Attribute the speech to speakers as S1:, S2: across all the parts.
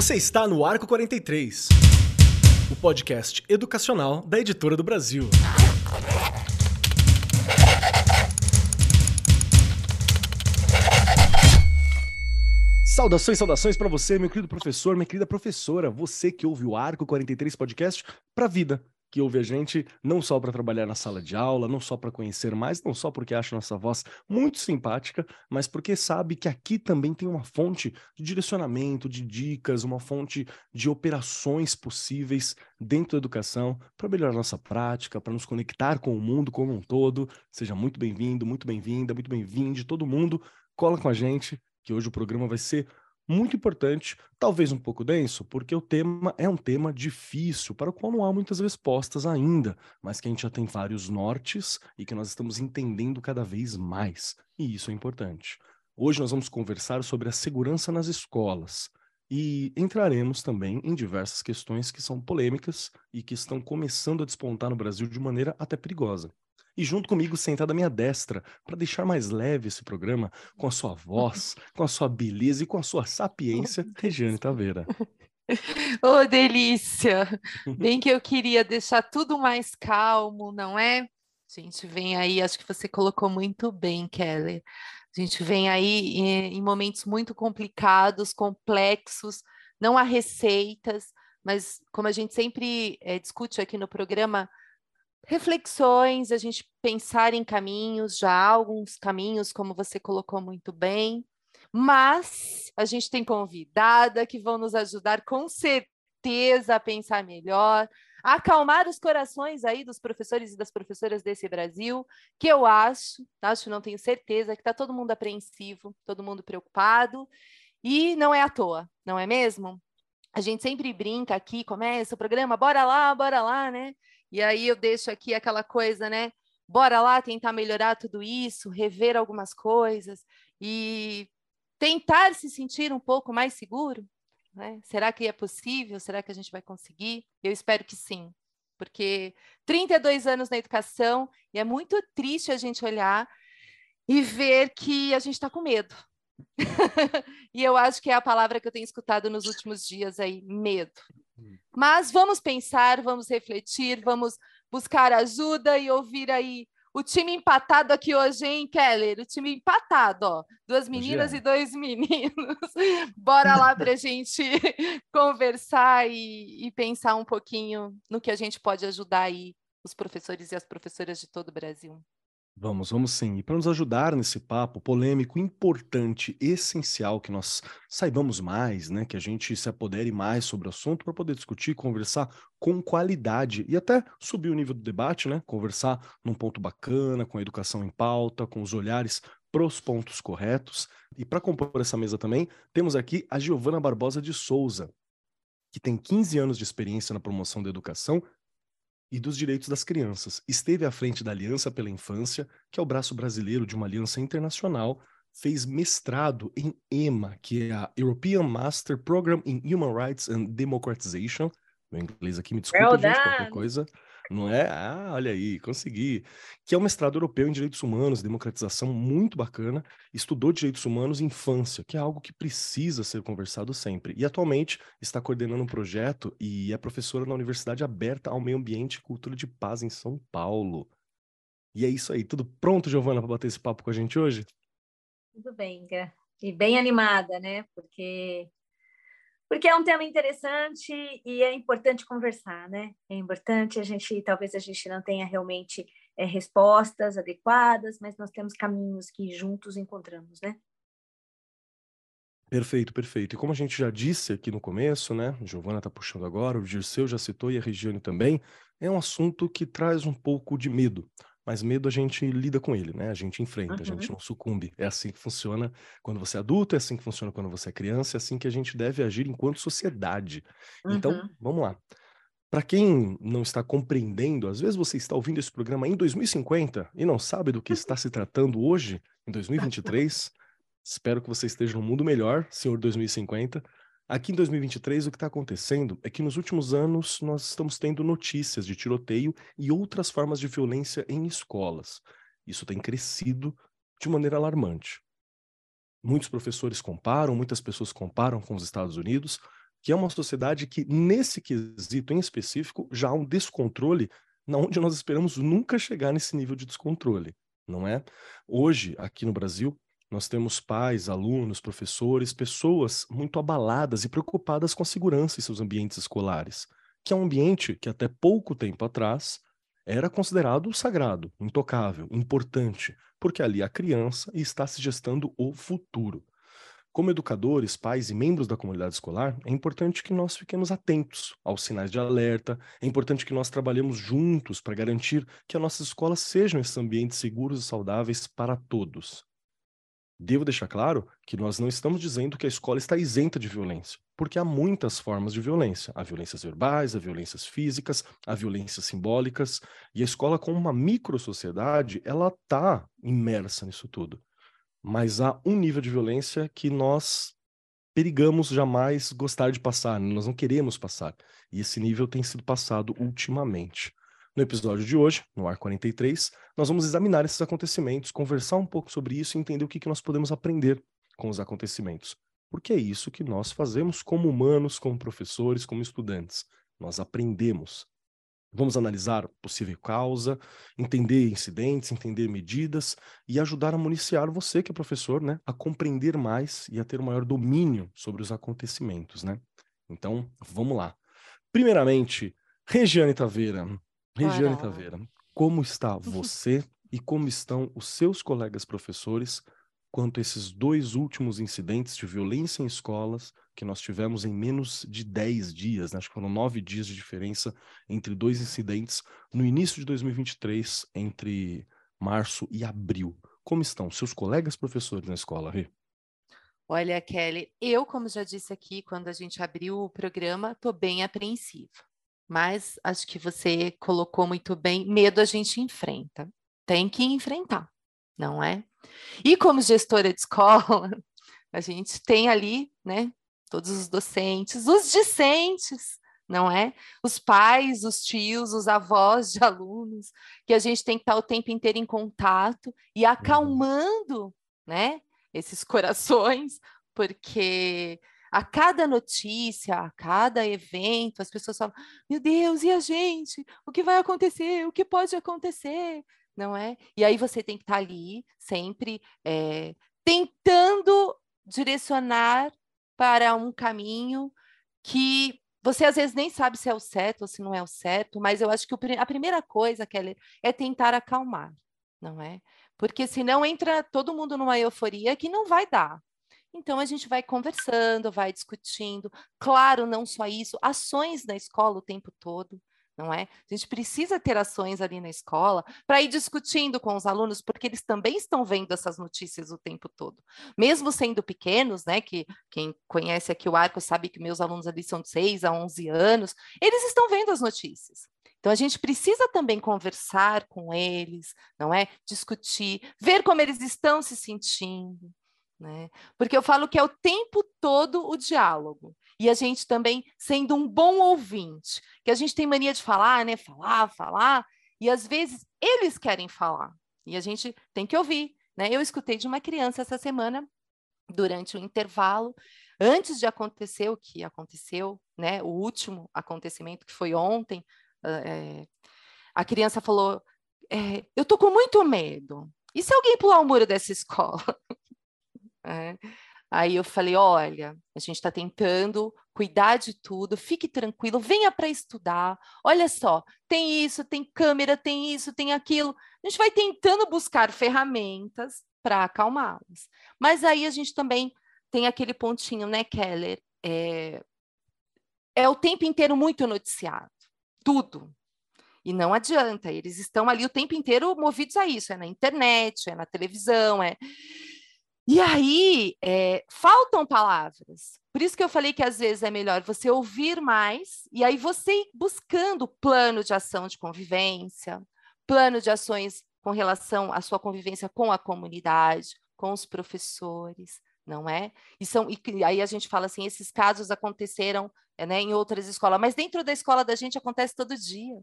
S1: Você está no Arco 43, o podcast educacional da Editora do Brasil. Saudações, saudações para você, meu querido professor, minha querida professora, você que ouve o Arco 43 podcast para vida, que ouve a gente não só para trabalhar na sala de aula, não só para conhecer mais, não só porque acha nossa voz muito simpática, mas porque sabe que aqui também tem uma fonte de direcionamento, de dicas, uma fonte de operações possíveis dentro da educação para melhorar nossa prática, para nos conectar com o mundo como um todo. Seja muito bem-vindo, muito bem-vinda, muito bem-vinde, todo mundo. Cola com a gente, que hoje o programa vai ser muito importante, talvez um pouco denso, porque o tema é um tema difícil, para o qual não há muitas respostas ainda, mas que a gente já tem vários nortes e que nós estamos entendendo cada vez mais, e isso é importante. Hoje nós vamos conversar sobre a segurança nas escolas e entraremos também em diversas questões que são polêmicas e que estão começando a despontar no Brasil de maneira até perigosa. E junto comigo, sentada à minha destra, para deixar mais leve esse programa, com a sua voz, com a sua beleza e com a sua sapiência, Regiane Taveira.
S2: Ô, oh, delícia! Bem que eu queria deixar tudo mais calmo, não é? A gente vem aí, acho que você colocou muito bem, Kelly. A gente vem aí em, em momentos muito complicados, complexos, não há receitas, mas como a gente sempre é, discute aqui no programa, reflexões, a gente pensar em caminhos, já há alguns caminhos, como você colocou muito bem, mas a gente tem convidada que vão nos ajudar com certeza a pensar melhor, a acalmar os corações aí dos professores e das professoras desse Brasil, que eu acho, acho, não tenho certeza, que está todo mundo apreensivo, todo mundo preocupado, e não é à toa, não é mesmo? A gente sempre brinca aqui, começa o programa, bora lá, bora lá, né? E aí eu deixo aqui aquela coisa, né? Bora lá tentar melhorar tudo isso, rever algumas coisas e tentar se sentir um pouco mais seguro. Né? Será que é possível? Será que a gente vai conseguir? Eu espero que sim, porque 32 anos na educação e é muito triste a gente olhar e ver que a gente está com medo. e eu acho que é a palavra que eu tenho escutado nos últimos dias aí, medo. Mas vamos pensar, vamos refletir, vamos buscar ajuda e ouvir aí o time empatado aqui hoje, hein, Keller? O time empatado, ó. Duas meninas e dois meninos. Bora lá para a gente conversar e, e, pensar um pouquinho no que a gente pode ajudar aí os professores e as professoras de todo o Brasil.
S1: Vamos, vamos sim. E para nos ajudar nesse papo polêmico, importante, essencial, que nós saibamos mais, né? Que a gente se apodere mais sobre o assunto para poder discutir, conversar com qualidade e até subir o nível do debate, né? Conversar num ponto bacana, com a educação em pauta, com os olhares para os pontos corretos. E para compor essa mesa também, temos aqui a Giovana Barbosa de Souza, que tem 15 anos de experiência na promoção da educação e dos direitos das crianças. Esteve à frente da Aliança pela Infância, que é o braço brasileiro de uma aliança internacional, fez mestrado em EMA, que é a European Master Program in Human Rights and Democratization. Meu inglês aqui me desculpa, well gente, qualquer coisa. Não é? Ah, olha aí, consegui. Que é um mestrado europeu em direitos humanos, democratização, muito bacana. Estudou direitos humanos em infância, que é algo que precisa ser conversado sempre. E atualmente está coordenando um projeto e é professora na Universidade Aberta ao Meio Ambiente e Cultura de Paz em São Paulo. E é isso aí. Tudo pronto, Giovana, para bater esse papo com a gente hoje?
S3: Tudo bem, e bem animada, né? Porque porque é um tema interessante e é importante conversar, né? É importante a gente, talvez a gente não tenha realmente é, respostas adequadas, mas nós temos caminhos que juntos encontramos, né?
S1: Perfeito, perfeito. E como a gente já disse aqui no começo, né? Giovana está puxando agora, o Dirceu já citou e a Regiane também, é um assunto que traz um pouco de medo mas medo a gente lida com ele, né? A gente enfrenta, uhum. a gente não sucumbe. É assim que funciona quando você é adulto, é assim que funciona quando você é criança, é assim que a gente deve agir enquanto sociedade. Então, uhum. Então, vamos lá. Para quem não está compreendendo, às vezes você está ouvindo esse programa em 2050 e não sabe do que está se tratando hoje, em 2023. Espero que você esteja num mundo melhor, senhor 2050. Aqui em 2023, o que está acontecendo é que nos últimos anos nós estamos tendo notícias de tiroteio e outras formas de violência em escolas. Isso tem crescido de maneira alarmante. Muitos professores comparam, muitas pessoas comparam com os Estados Unidos, que é uma sociedade que, nesse quesito em específico, já há um descontrole na onde nós esperamos nunca chegar nesse nível de descontrole, não é? Hoje, aqui no Brasil, nós temos pais, alunos, professores, pessoas muito abaladas e preocupadas com a segurança em seus ambientes escolares, que é um ambiente que até pouco tempo atrás era considerado sagrado, intocável, importante, porque ali a criança está se gestando o futuro. Como educadores, pais e membros da comunidade escolar, é importante que nós fiquemos atentos aos sinais de alerta, é importante que nós trabalhemos juntos para garantir que as nossas escolas sejam esses ambientes seguros e saudáveis para todos. Devo deixar claro que nós não estamos dizendo que a escola está isenta de violência, porque há muitas formas de violência. Há violências verbais, há violências físicas, há violências simbólicas, e a escola, como uma micro-sociedade, ela está imersa nisso tudo mas há um nível de violência que nós perigamos jamais gostar de passar, nós não queremos passar. E esse nível tem sido passado ultimamente. No episódio de hoje, no Ar 43, nós vamos examinar esses acontecimentos, conversar um pouco sobre isso e entender o que, que nós podemos aprender com os acontecimentos. Porque é isso que nós fazemos como humanos, como professores, como estudantes. Nós aprendemos. Vamos analisar possível causa, entender incidentes, entender medidas e ajudar a municiar você que é professor, né, a compreender mais e a ter um maior domínio sobre os acontecimentos, né? Então, vamos lá. Primeiramente, Regiane Taveira. Regiane Taveira, como está você e como estão os seus colegas professores quanto a esses dois últimos incidentes de violência em escolas que nós tivemos em menos de 10 dias, né? acho que foram nove dias de diferença entre dois incidentes no início de 2023, entre março e abril. Como estão seus colegas professores na escola, Rê?
S2: Olha, Kelly, eu, como já disse aqui, quando a gente abriu o programa, estou bem apreensiva. Mas acho que você colocou muito bem, medo a gente enfrenta. Tem que enfrentar, não é? E como gestora de escola, a gente tem ali, né, todos os docentes, os discentes, não é? Os pais, os tios, os avós de alunos, que a gente tem que estar o tempo inteiro em contato e uhum. acalmando, né, esses corações, porque a cada notícia, a cada evento, as pessoas falam: meu Deus, e a gente? O que vai acontecer? O que pode acontecer? não é? E aí você tem que estar tá ali sempre é, tentando direcionar para um caminho que você às vezes nem sabe se é o certo ou se não é o certo, mas eu acho que a primeira coisa, Kelly, é tentar acalmar, não é? Porque senão entra todo mundo numa euforia que não vai dar. Então a gente vai conversando, vai discutindo. Claro, não só isso, ações na escola o tempo todo não é? A gente precisa ter ações ali na escola para ir discutindo com os alunos, porque eles também estão vendo essas notícias o tempo todo. Mesmo sendo pequenos, né, que quem conhece aqui o Arco sabe que meus alunos ali são de 6 a 11 anos, eles estão vendo as notícias. Então a gente precisa também conversar com eles, não é? Discutir, ver como eles estão se sentindo, né? Porque eu falo que é o tempo todo o diálogo e a gente também sendo um bom ouvinte, que a gente tem mania de falar, né? Falar, falar, e às vezes eles querem falar, e a gente tem que ouvir, né? Eu escutei de uma criança essa semana, durante o intervalo, antes de acontecer o que aconteceu, né? O último acontecimento que foi ontem, é, a criança falou: é, Eu tô com muito medo. E se alguém pular o muro dessa escola? é. Aí eu falei: olha, a gente está tentando cuidar de tudo, fique tranquilo, venha para estudar. Olha só, tem isso, tem câmera, tem isso, tem aquilo. A gente vai tentando buscar ferramentas para acalmá-los. Mas aí a gente também tem aquele pontinho, né, Keller? É, é o tempo inteiro muito noticiado, tudo. E não adianta, eles estão ali o tempo inteiro movidos a isso, é na internet, é na televisão, é. E aí, é, faltam palavras. Por isso que eu falei que às vezes é melhor você ouvir mais e aí você ir buscando plano de ação de convivência, plano de ações com relação à sua convivência com a comunidade, com os professores, não é? E, são, e aí a gente fala assim, esses casos aconteceram né, em outras escolas, mas dentro da escola da gente acontece todo dia.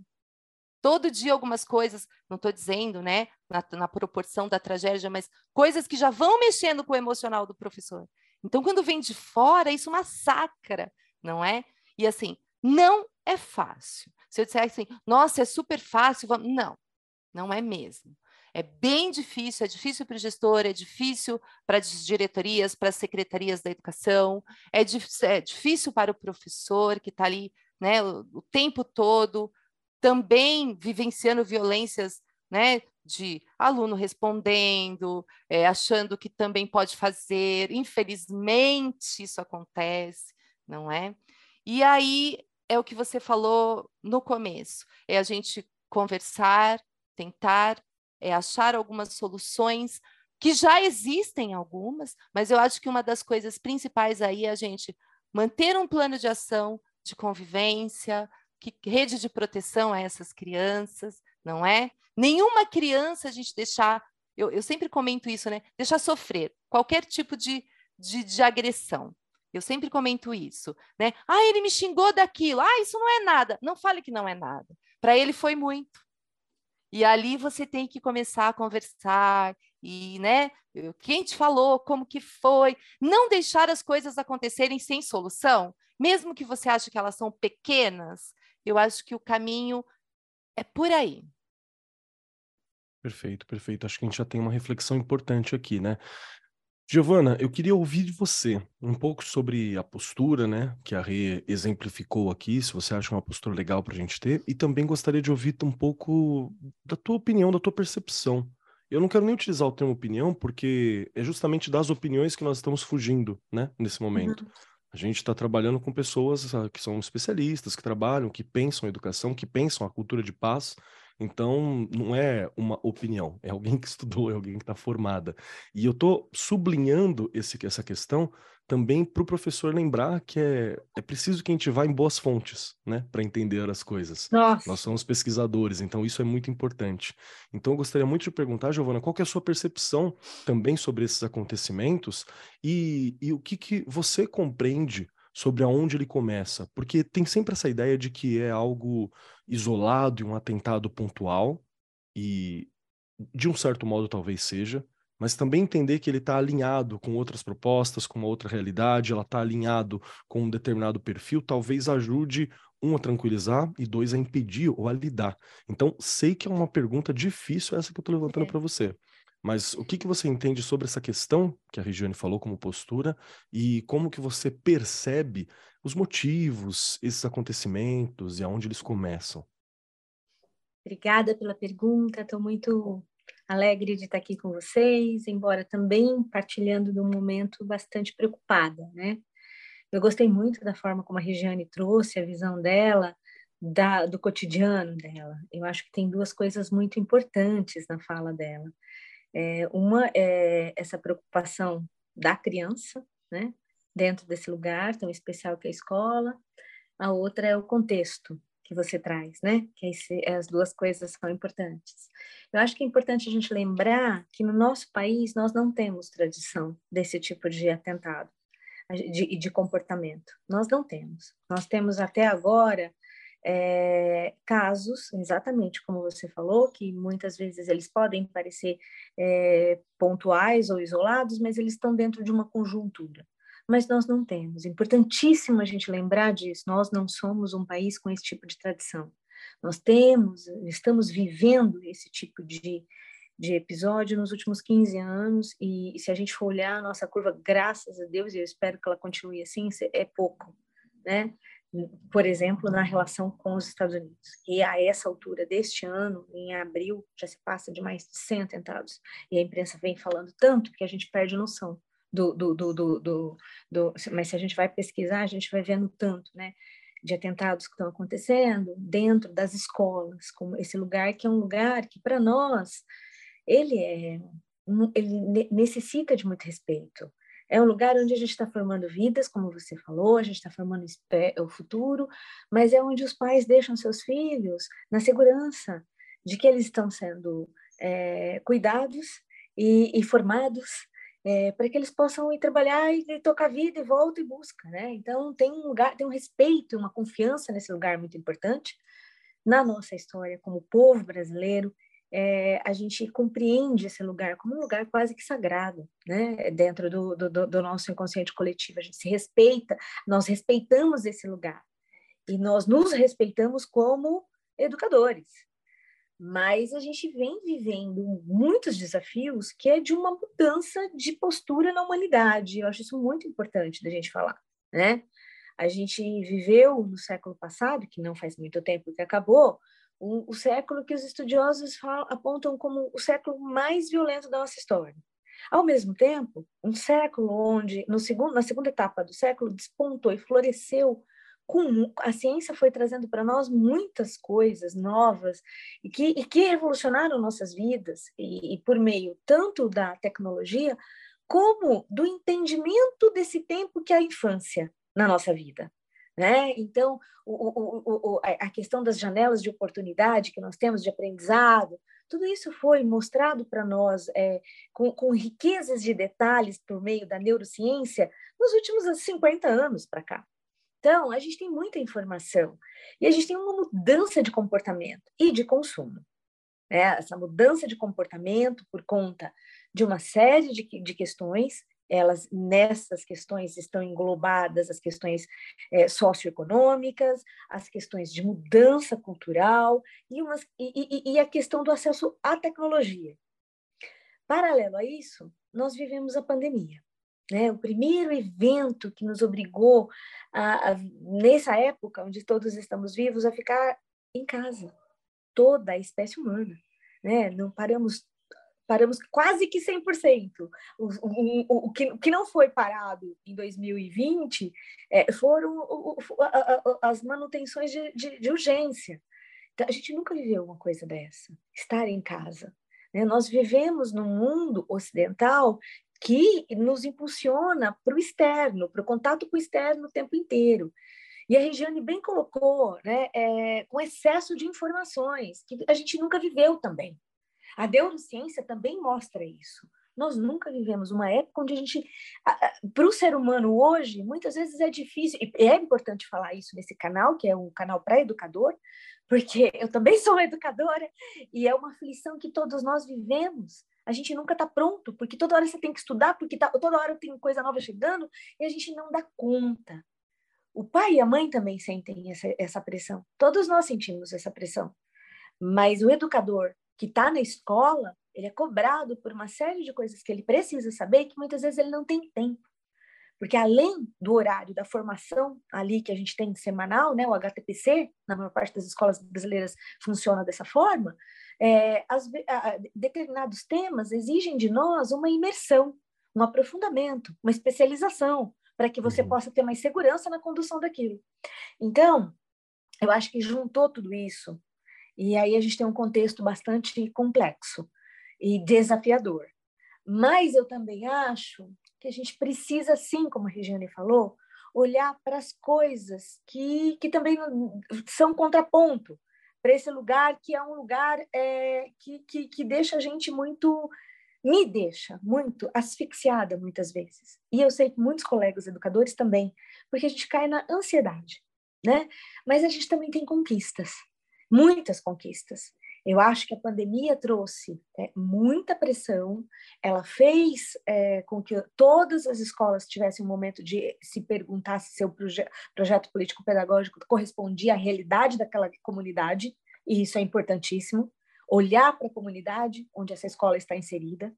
S2: Todo dia algumas coisas, não estou dizendo, né, na, na, proporção da tragédia, mas coisas que já vão mexendo com o emocional do professor. Então, quando vem de fora, isso massacra, não é? E assim, não é fácil. Se eu disser assim, nossa, é super fácil, vamos... não, não é mesmo. É bem difícil, é difícil para o gestor, é difícil para as diretorias, para as secretarias da educação, é, é difícil para o professor que está ali né, o, o tempo todo, também vivenciando violências né, de aluno respondendo, é, achando que também pode fazer. Infelizmente, isso acontece, não é? E aí é o que você falou no começo: é a gente conversar, tentar, é achar algumas soluções, que já existem algumas, mas eu acho que uma das coisas principais aí é a gente manter um plano de ação de convivência, que rede de proteção a essas crianças, não é? Nenhuma criança a gente deixar, eu, eu sempre comento isso, né? Deixar sofrer qualquer tipo de, de, de agressão. Eu sempre comento isso, né? Ah, ele me xingou daquilo. Ah, isso não é nada. Não fale que não é nada. Para ele foi muito. E ali você tem que começar a conversar e, né, quem te falou, como que foi, não deixar as coisas acontecerem sem solução, mesmo que você ache que elas são pequenas, eu acho que o caminho é por aí.
S1: Perfeito, perfeito. Acho que a gente já tem uma reflexão importante aqui, né? Giovana, eu queria ouvir de você um pouco sobre a postura, né, que a Rê exemplificou aqui, se você acha uma postura legal para a gente ter, e também gostaria de ouvir um pouco da tua opinião, da tua percepção. Eu não quero nem utilizar o termo opinião, porque é justamente das opiniões que nós estamos fugindo, né, nesse momento. Uhum. A gente está trabalhando com pessoas ah, que são especialistas, que trabalham, que pensam a educação, que pensam a cultura de paz. Então, não é uma opinião, é alguém que estudou, é alguém que está formada. E eu estou sublinhando esse, essa questão também para o professor lembrar que é, é preciso que a gente vá em boas fontes, né, para entender as coisas.
S3: Nossa.
S1: Nós somos pesquisadores, então isso é muito importante. Então eu gostaria muito de perguntar, Giovana, qual que é a sua percepção também sobre esses acontecimentos e, e o que, que você compreende sobre aonde ele começa? Porque tem sempre essa ideia de que é algo isolado e um atentado pontual, e de um certo modo talvez seja, mas também entender que ele está alinhado com outras propostas, com uma outra realidade, ela está alinhado com um determinado perfil, talvez ajude um a tranquilizar e dois a impedir ou a lidar. Então, sei que é uma pergunta difícil essa que eu estou levantando é. para você. Mas o que, que você entende sobre essa questão que a Regiane falou como postura e como que você percebe os motivos, esses acontecimentos e aonde eles começam?
S3: Obrigada pela pergunta, estou muito alegre de estar aqui com vocês, embora também partilhando de um momento bastante preocupada, né? Eu gostei muito da forma como a Regiane trouxe a visão dela, da, do cotidiano dela. Eu acho que tem duas coisas muito importantes na fala dela. É, uma é essa preocupação da criança, né? Dentro desse lugar tão especial que é a escola. A outra é o contexto, que você traz, né? Que as duas coisas são importantes. Eu acho que é importante a gente lembrar que no nosso país nós não temos tradição desse tipo de atentado, de, de comportamento. Nós não temos. Nós temos até agora é, casos, exatamente como você falou, que muitas vezes eles podem parecer é, pontuais ou isolados, mas eles estão dentro de uma conjuntura mas nós não temos. Importantíssimo a gente lembrar disso. Nós não somos um país com esse tipo de tradição. Nós temos, estamos vivendo esse tipo de, de episódio nos últimos 15 anos, e, e se a gente for olhar a nossa curva, graças a Deus, e eu espero que ela continue assim, é pouco, né? Por exemplo, na relação com os Estados Unidos. E a essa altura deste ano, em abril, já se passa de mais de 100 atentados. E a imprensa vem falando tanto que a gente perde noção do, do, do, do, mas se a gente vai pesquisar, a gente vai vendo tanto, né, de atentados que estão acontecendo dentro das escolas, como esse lugar que é um lugar que para nós ele é ele necessita de muito respeito. É um lugar onde a gente está formando vidas, como você falou, a gente está formando o futuro, mas é onde os pais deixam seus filhos na segurança de que eles estão sendo é, cuidados e, e formados é, para que eles possam ir trabalhar e, e tocar vida e volta e busca, né? Então tem um lugar, tem um respeito, uma confiança nesse lugar muito importante na nossa história como povo brasileiro é, a gente compreende esse lugar como um lugar quase que sagrado, né? Dentro do, do, do nosso inconsciente coletivo, a gente se respeita, nós respeitamos esse lugar e nós nos respeitamos como educadores. Mas a gente vem vivendo muitos desafios que é de uma mudança de postura na humanidade. Eu acho isso muito importante da gente falar, né? A gente viveu no século passado, que não faz muito tempo que acabou, o, o século que os estudiosos falam, apontam como o século mais violento da nossa história. Ao mesmo tempo, um século onde, no segundo, na segunda etapa do século, despontou e floresceu com a ciência foi trazendo para nós muitas coisas novas e que, e que revolucionaram nossas vidas e, e, por meio tanto da tecnologia como do entendimento desse tempo que é a infância na nossa vida. Né? Então, o, o, o, a questão das janelas de oportunidade que nós temos de aprendizado, tudo isso foi mostrado para nós é, com, com, riquezas de detalhes por meio da neurociência nos últimos 50 anos para cá. Então, a gente tem muita informação e a gente tem uma mudança de comportamento e de consumo. Né? Essa mudança de comportamento por conta de uma série de, de questões elas nessas questões estão englobadas as questões é, socioeconômicas, as questões de mudança cultural e, umas, e, e, e, a questão do acesso à tecnologia. Paralelo a isso, nós vivemos a pandemia. Né? O primeiro evento que nos obrigou, a, a, nessa época onde todos estamos vivos, a ficar em casa, toda a espécie humana. Né? Não paramos paramos quase que 100%. O, o, o, o, que, o que não foi parado em 2020 é, foram o, a, a, as manutenções de, de, de, urgência. Então, a gente nunca viveu uma coisa dessa, estar em casa. Né? Nós vivemos num mundo ocidental que nos impulsiona para o externo, para o contato com o externo o tempo inteiro. E a Regiane bem colocou, né, é, com excesso de informações, que a gente nunca viveu também. A neurociência também mostra isso. Nós nunca vivemos uma época onde a gente, para o ser humano hoje, muitas vezes é difícil, e é importante falar isso nesse canal, que é um canal para educador, porque eu também sou educadora, e é uma aflição que todos nós vivemos. A gente nunca está pronto, porque toda hora você tem que estudar, porque tá, toda hora tem coisa nova chegando, e a gente não dá conta. O pai e a mãe também sentem essa, essa pressão. Todos nós sentimos essa pressão. Mas o educador, que está na escola, ele é cobrado por uma série de coisas que ele precisa saber que muitas vezes ele não tem tempo. Porque além do horário da formação ali que a gente tem semanal, né, o HTPC, na maior parte das escolas brasileiras funciona dessa forma, é, as, a, determinados temas exigem de nós uma imersão, um aprofundamento, uma especialização, para que você uhum. possa ter mais segurança na condução daquilo. Então, eu acho que juntou tudo isso e aí a gente tem um contexto bastante complexo e desafiador. Mas eu também acho que a gente precisa, sim, como a Regiane falou, olhar para as coisas que, que também são contraponto para esse lugar que é um lugar é, que, que, que deixa a gente muito me deixa muito asfixiada muitas vezes. E eu sei que muitos colegas educadores também, porque a gente cai na ansiedade, né? Mas a gente também tem conquistas muitas conquistas. Eu acho que a pandemia trouxe é, muita pressão, ela fez é, com que todas as escolas tivessem um momento de se perguntar se seu proje projeto político-pedagógico correspondia à realidade daquela comunidade, e isso é importantíssimo, olhar para a comunidade onde essa escola está inserida,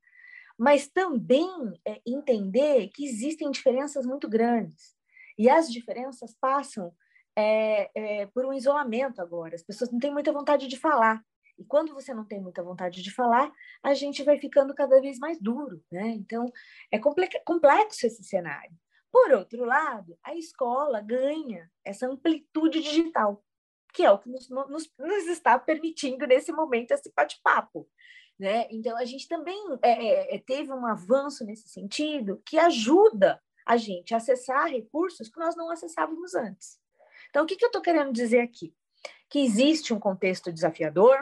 S3: mas também é, entender que existem diferenças muito grandes, e as diferenças passam é, é, por um isolamento agora. As pessoas não têm muita vontade de falar. E quando você não tem muita vontade de falar, a gente vai ficando cada vez mais duro, né? Então, é complexo esse cenário. Por outro lado, a escola ganha essa amplitude digital, que é o que nos, nos, nos está permitindo nesse momento esse bate-papo. Né? Então, a gente também é, é, é, teve um avanço nesse sentido que ajuda a gente a acessar recursos que nós não acessávamos antes. Então, o que, que eu estou querendo dizer aqui? Que existe um contexto desafiador,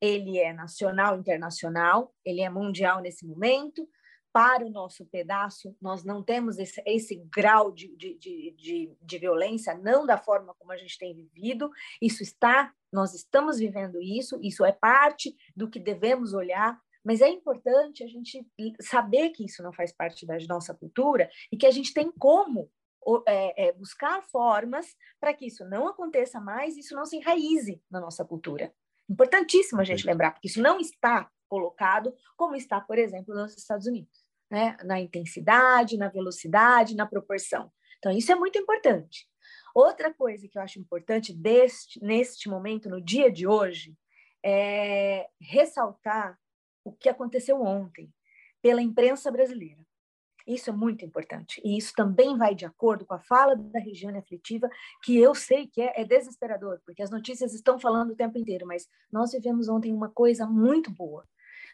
S3: ele é nacional, internacional, ele é mundial nesse momento, para o nosso pedaço, nós não temos esse, esse grau de, de, de, de, violência, não da forma como a gente tem vivido. Isso está, nós estamos vivendo isso, isso é parte do que devemos olhar, mas é importante a gente saber que isso não faz parte da nossa cultura e que a gente tem como é, é, buscar formas para que isso não aconteça mais, isso não se enraize na nossa cultura. Importantíssimo a gente lembrar, porque isso não está colocado como está, por exemplo, nos Estados Unidos né? na intensidade, na velocidade, na proporção. Então, isso é muito importante. Outra coisa que eu acho importante deste, neste momento, no dia de hoje, é ressaltar o que aconteceu ontem pela imprensa brasileira. Isso é muito importante. E isso também vai de acordo com a fala da região aflitiva, que eu sei que é, é, desesperador, porque as notícias estão falando o tempo inteiro, mas nós vivemos ontem uma coisa muito boa.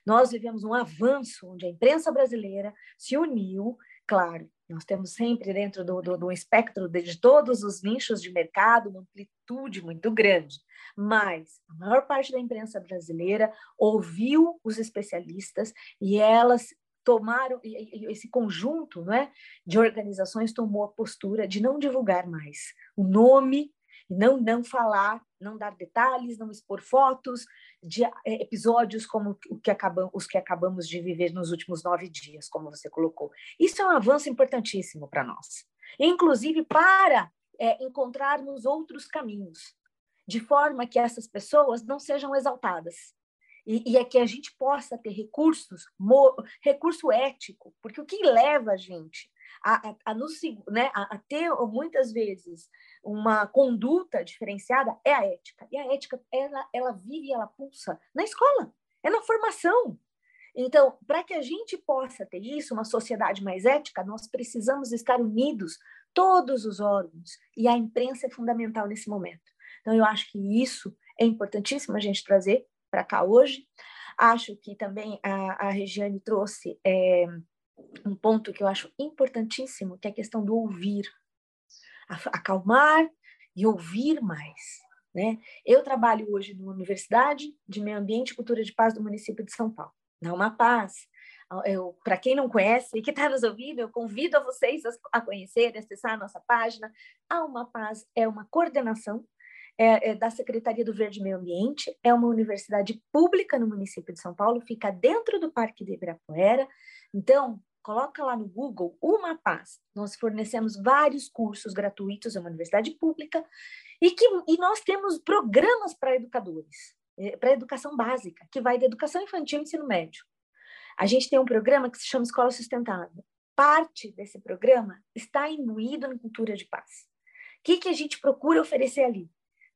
S3: Nós vivemos um avanço onde a imprensa brasileira se uniu, claro, nós temos sempre dentro do, do, do espectro de todos os nichos de mercado uma amplitude muito grande, mas a maior parte da imprensa brasileira ouviu os especialistas e elas tomaram esse conjunto não é, de organizações tomou a postura de não divulgar mais o nome não não falar, não dar detalhes, não expor fotos de é, episódios como o que acabam, os que acabamos de viver nos últimos nove dias, como você colocou. Isso é um avanço importantíssimo para nós, inclusive para é, encontrarmos outros caminhos, de forma que essas pessoas não sejam exaltadas. E, e é que a gente possa ter recursos, mo, recurso ético, porque o que leva a gente a, a, a, nos, né, a, ter muitas vezes uma conduta diferenciada é a ética. E a ética, ela, ela vive e ela pulsa na escola, é na formação. Então, para que a gente possa ter isso, uma sociedade mais ética, nós precisamos estar unidos, todos os órgãos, e a imprensa é fundamental nesse momento. Então, eu acho que isso é importantíssimo a gente trazer para cá hoje. Acho que também a, a Regiane trouxe é, um ponto que eu acho importantíssimo, que é a questão do ouvir. Acalmar e ouvir mais. Né? Eu trabalho hoje na Universidade de Meio Ambiente e Cultura de Paz do município de São Paulo, na Uma Paz. Para quem não conhece e que está nos ouvindo, eu convido a vocês a, a conhecer, a acessar a nossa página. A Uma Paz é uma coordenação é, é da Secretaria do Verde e Meio Ambiente, é uma universidade pública no município de São Paulo, fica dentro do Parque de Ibirapuera. Então, coloca lá no Google Uma Paz. Nós fornecemos vários cursos gratuitos, é uma universidade pública, e, que, e nós temos programas para educadores, é, para educação básica, que vai da educação infantil e ensino médio. A gente tem um programa que se chama Escola Sustentável. Parte desse programa está imbuído na cultura de paz. O que, que a gente procura oferecer ali?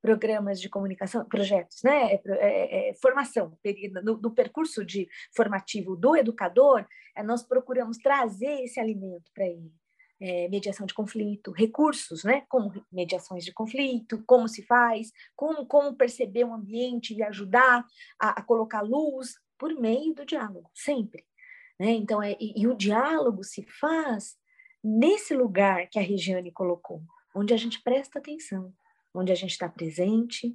S3: Programas de comunicação, projetos, né? É, é, é, formação, no, no, percurso de formativo do educador, é, nós procuramos trazer esse alimento para ele. É, mediação de conflito, recursos, né? Como mediações de conflito, como se faz, como, como perceber o ambiente e ajudar a, a colocar luz por meio do diálogo, sempre. Né? Então, é, e, e o diálogo se faz nesse lugar que a Regiane colocou, onde a gente presta atenção, onde a gente está presente,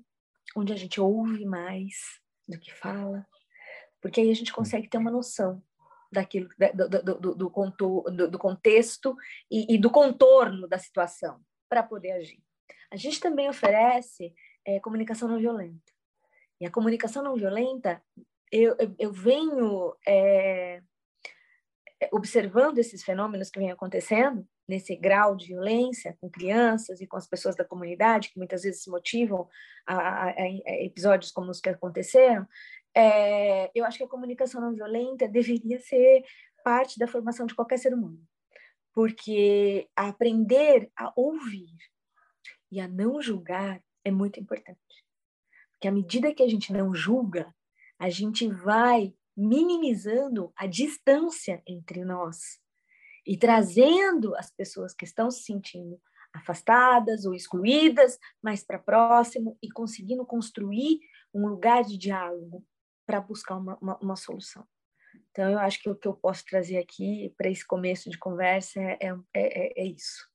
S3: onde a gente ouve mais do que fala, porque aí a gente consegue ter uma noção daquilo do, do, do, do, do contexto e, e, do contorno da situação para poder agir. A gente também oferece é, comunicação não violenta. E a comunicação não violenta, eu, eu, eu venho é, observando esses fenômenos que vêm acontecendo nesse grau de violência com crianças e com as pessoas da comunidade, que muitas vezes se motivam a, a, a episódios como os que aconteceram, é, eu acho que a comunicação não violenta deveria ser parte da formação de qualquer ser humano, porque aprender a ouvir e a não julgar é muito importante. Porque à medida que a gente não julga, a gente vai minimizando a distância entre nós e trazendo as pessoas que estão se sentindo afastadas ou excluídas mais para próximo e conseguindo construir um lugar de diálogo para buscar uma, uma, uma, solução. Então, eu acho que o que eu posso trazer aqui para esse começo de conversa é, é, é, é isso.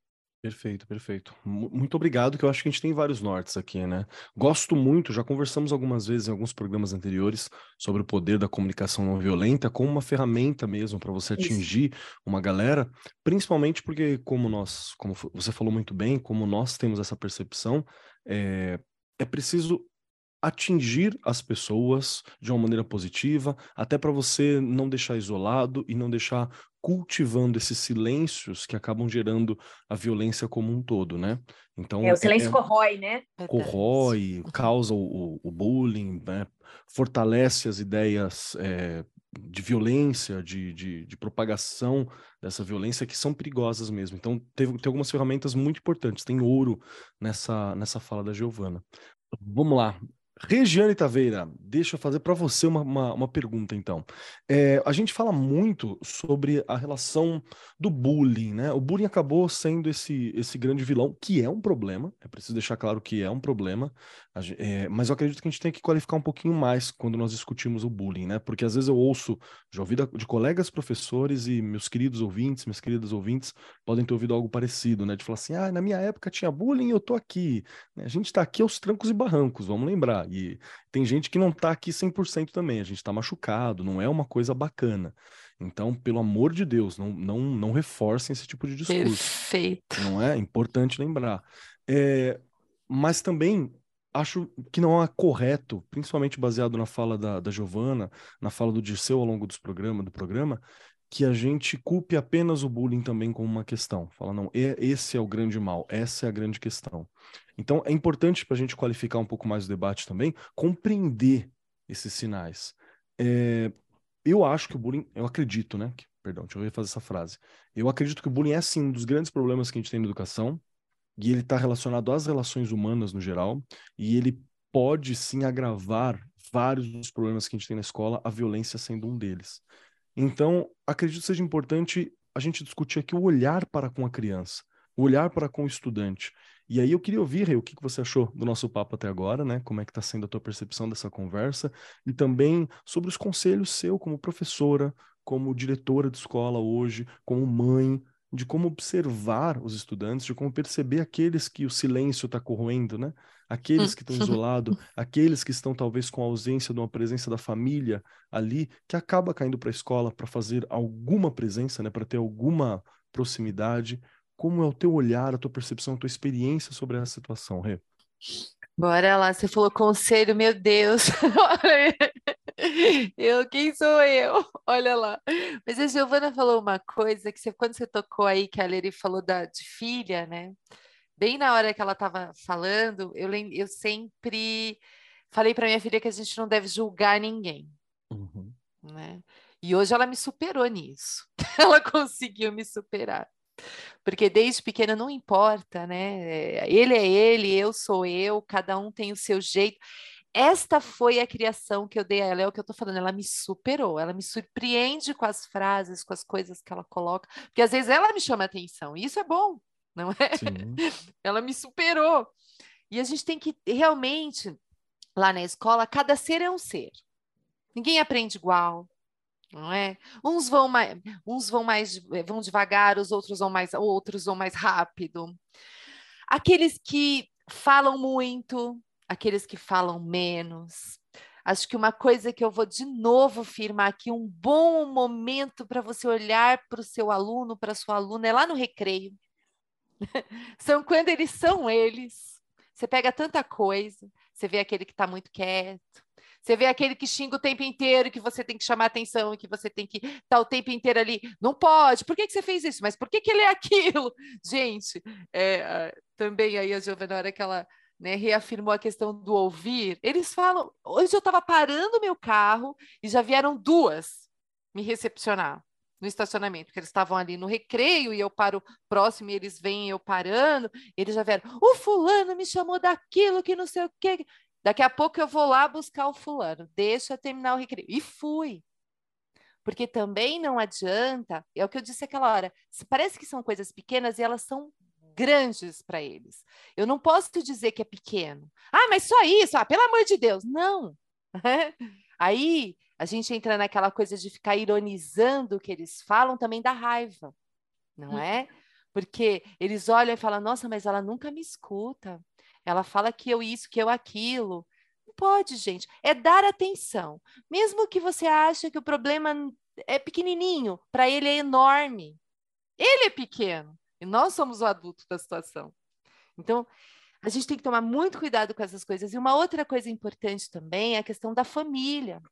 S1: Perfeito, perfeito. Muito obrigado, que eu acho que a gente tem vários nortes aqui, né? Gosto muito, já conversamos algumas vezes em alguns programas anteriores sobre o poder da comunicação não violenta como uma ferramenta mesmo para você atingir Isso. uma galera, principalmente porque, como nós, como você falou muito bem, como nós temos essa percepção, é, é preciso atingir as pessoas de uma maneira positiva, até para você não deixar isolado e não deixar cultivando esses silêncios que acabam gerando a violência como um todo, né?
S3: Então é o silêncio é, corrói, né?
S1: Corrói, causa o, o bullying, né? fortalece as ideias é, de violência, de, de, de, propagação dessa violência que são perigosas mesmo. Então teve, tem algumas ferramentas muito importantes. Tem ouro nessa nessa fala da Giovana. Vamos lá. Regiane Taveira, deixa eu fazer para você uma, uma, uma, pergunta, então. É, a gente fala muito sobre a relação do bullying, né? O bullying acabou sendo esse, esse grande vilão, que é um problema, é preciso deixar claro que é um problema, é, mas eu acredito que a gente tem que qualificar um pouquinho mais quando nós discutimos o bullying, né? Porque às vezes eu ouço, já ouvi de colegas professores e meus queridos ouvintes, minhas queridas ouvintes, podem ter ouvido algo parecido, né? De falar assim, ah, na minha época tinha bullying e eu tô aqui. A gente tá aqui aos trancos e barrancos, vamos lembrar. E tem gente que não está aqui 100% também, a gente está machucado, não é uma coisa bacana. Então, pelo amor de Deus, não, não, não reforcem esse tipo de discurso.
S2: Perfeito.
S1: Não é? Importante lembrar. É, mas também acho que não é correto, principalmente baseado na fala da, da Giovana, na fala do Dirceu ao longo dos programa, do programa, que a gente culpe apenas o bullying também como uma questão. Fala, não, esse é o grande mal, essa é a grande questão. Então, é importante para a gente qualificar um pouco mais o debate também, compreender esses sinais. É, eu acho que o bullying, eu acredito, né? Que, perdão, deixa eu refazer essa frase. Eu acredito que o bullying é, sim, um dos grandes problemas que a gente tem na educação, e ele está relacionado às relações humanas no geral, e ele pode, sim, agravar vários dos problemas que a gente tem na escola, a violência sendo um deles. Então, acredito que seja importante a gente discutir aqui o olhar para com a criança, o olhar para com o estudante. E aí eu queria ouvir, Rei, o que você achou do nosso papo até agora, né? Como é que está sendo a tua percepção dessa conversa e também sobre os conselhos seu como professora, como diretora de escola hoje, como mãe, de como observar os estudantes, de como perceber aqueles que o silêncio está corroendo, né? Aqueles que estão isolados, aqueles que estão talvez com a ausência de uma presença da família ali, que acaba caindo para a escola para fazer alguma presença, né? Para ter alguma proximidade. Como é o teu olhar, a tua percepção, a tua experiência sobre essa situação, Rê?
S2: Bora lá, você falou conselho, meu Deus. eu, quem sou eu? Olha lá. Mas a Giovana falou uma coisa que você, quando você tocou aí, que a Leri falou da, de filha, né? Bem na hora que ela estava falando, eu, eu sempre falei para minha filha que a gente não deve julgar ninguém. Uhum. Né? E hoje ela me superou nisso. ela conseguiu me superar. Porque desde pequena não importa, né? Ele é ele, eu sou eu, cada um tem o seu jeito. Esta foi a criação que eu dei a ela, é o que eu tô falando, ela me superou, ela me surpreende com as frases, com as coisas que ela coloca, porque às vezes ela me chama atenção, e isso é bom, não é? ela me superou. E a gente tem que realmente, lá na escola, cada ser é um ser. Ninguém aprende igual, não é? Uns vão mais, uns vão mais vão devagar, os outros vão mais, outros vão mais rápido. Aqueles que falam muito, aqueles que falam menos. Acho que uma coisa que eu vou de novo afirmar aqui, um bom momento para você olhar para o seu aluno, para a sua aluna, é lá no recreio. são quando eles são eles. Você pega tanta coisa, você vê aquele que está muito quieto, você vê aquele que xinga o tempo inteiro, que você tem que chamar atenção, que você tem que estar tá o tempo inteiro ali. Não pode, por que, que você fez isso? Mas por que, que ele é aquilo? Gente, é, também aí a Giovana, na hora que ela né, reafirmou a questão do ouvir, eles falam. Hoje eu estava parando meu carro e já vieram duas me recepcionar no estacionamento, porque eles estavam ali no recreio e eu paro próximo e eles vêm eu parando, eles já vieram, o fulano me chamou daquilo que não sei o quê. Daqui a pouco eu vou lá buscar o fulano, deixa eu terminar o recreio. E fui. Porque também não adianta, é o que eu disse aquela hora, parece que são coisas pequenas e elas são grandes para eles. Eu não posso te dizer que é pequeno. Ah, mas só isso, ah, pelo amor de Deus. Não. Aí a gente entra naquela coisa de ficar ironizando o que eles falam também da raiva, não é? Porque eles olham e falam: nossa, mas ela nunca me escuta. Ela fala que eu isso, que eu aquilo. Não pode, gente. É dar atenção. Mesmo que você ache que o problema é pequenininho, para ele é enorme. Ele é pequeno e nós somos o adulto da situação. Então, a gente tem que tomar muito cuidado com essas coisas. E uma outra coisa importante também é a questão da família.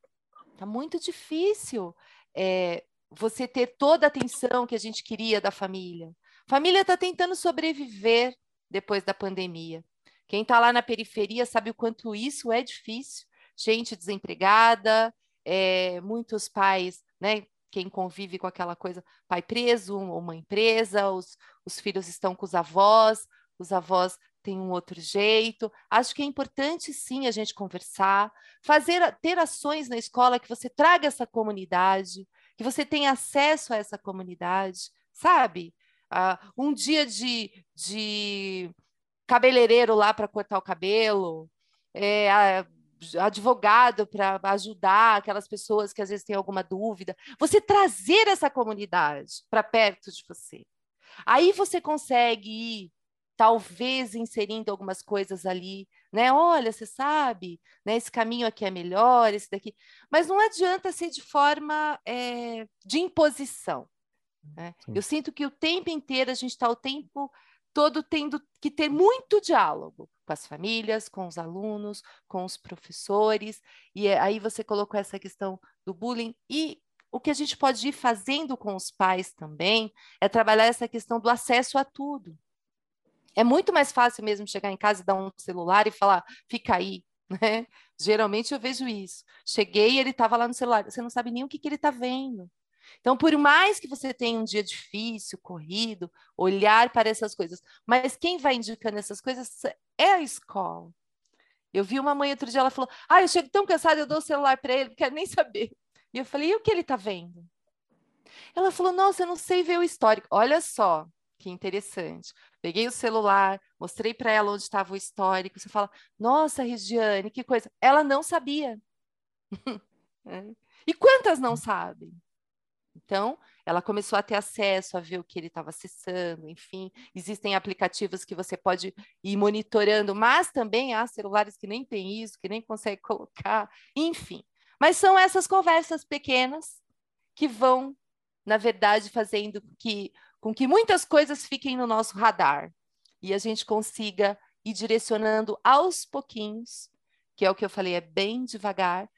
S2: Está muito difícil é, você ter toda a atenção que a gente queria da família. Família está tentando sobreviver depois da pandemia. Quem está lá na periferia sabe o quanto isso é difícil. Gente desempregada, é, muitos pais, né? Quem convive com aquela coisa, pai preso, uma empresa, os, os filhos estão com os avós, os avós têm um outro jeito. Acho que é importante sim a gente conversar, fazer ter ações na escola que você traga essa comunidade, que você tenha acesso a essa comunidade, sabe? Uh, um dia de, de cabeleireiro lá para cortar o cabelo, é, advogado para ajudar aquelas pessoas que às vezes têm alguma dúvida. Você trazer essa comunidade para perto de você. Aí você consegue ir, talvez, inserindo algumas coisas ali, né? Olha, você sabe, né? Esse caminho aqui é melhor, esse daqui. Mas não adianta ser de forma é, de imposição. Né? Eu sinto que o tempo inteiro a gente está o tempo todo tendo que ter muito diálogo com as famílias, com os alunos, com os professores, e é, aí você colocou essa questão do bullying e o que a gente pode ir fazendo com os pais também é trabalhar essa questão do acesso a tudo. É muito mais fácil mesmo chegar em casa e dar um celular e falar, fica aí, né? Geralmente eu vejo isso. Cheguei e ele estava lá no celular, você não sabe nem o que, que ele está vendo. Então, por mais que você tenha um dia difícil, corrido, olhar para essas coisas, mas quem vai indicando essas coisas é a escola. Eu vi uma mãe outro dia, ela falou: Ah, eu chego tão cansada, eu dou o celular para ele, não quero nem saber. E eu falei: E o que ele está vendo? Ela falou: Nossa, eu não sei ver o histórico. Olha só, que interessante. Peguei o celular, mostrei para ela onde estava o histórico. Você fala: Nossa, Regiane, que coisa. Ela não sabia. É. e quantas não sabem? Então, ela começou a ter acesso a ver o que ele estava acessando, enfim, existem aplicativos que você pode ir monitorando, mas também há celulares que nem tem isso, que nem consegue colocar, enfim. Mas são essas conversas pequenas que vão, na verdade, fazendo que, com que muitas coisas fiquem no nosso radar e a gente consiga ir direcionando aos pouquinhos, que é o que eu falei, é bem devagar,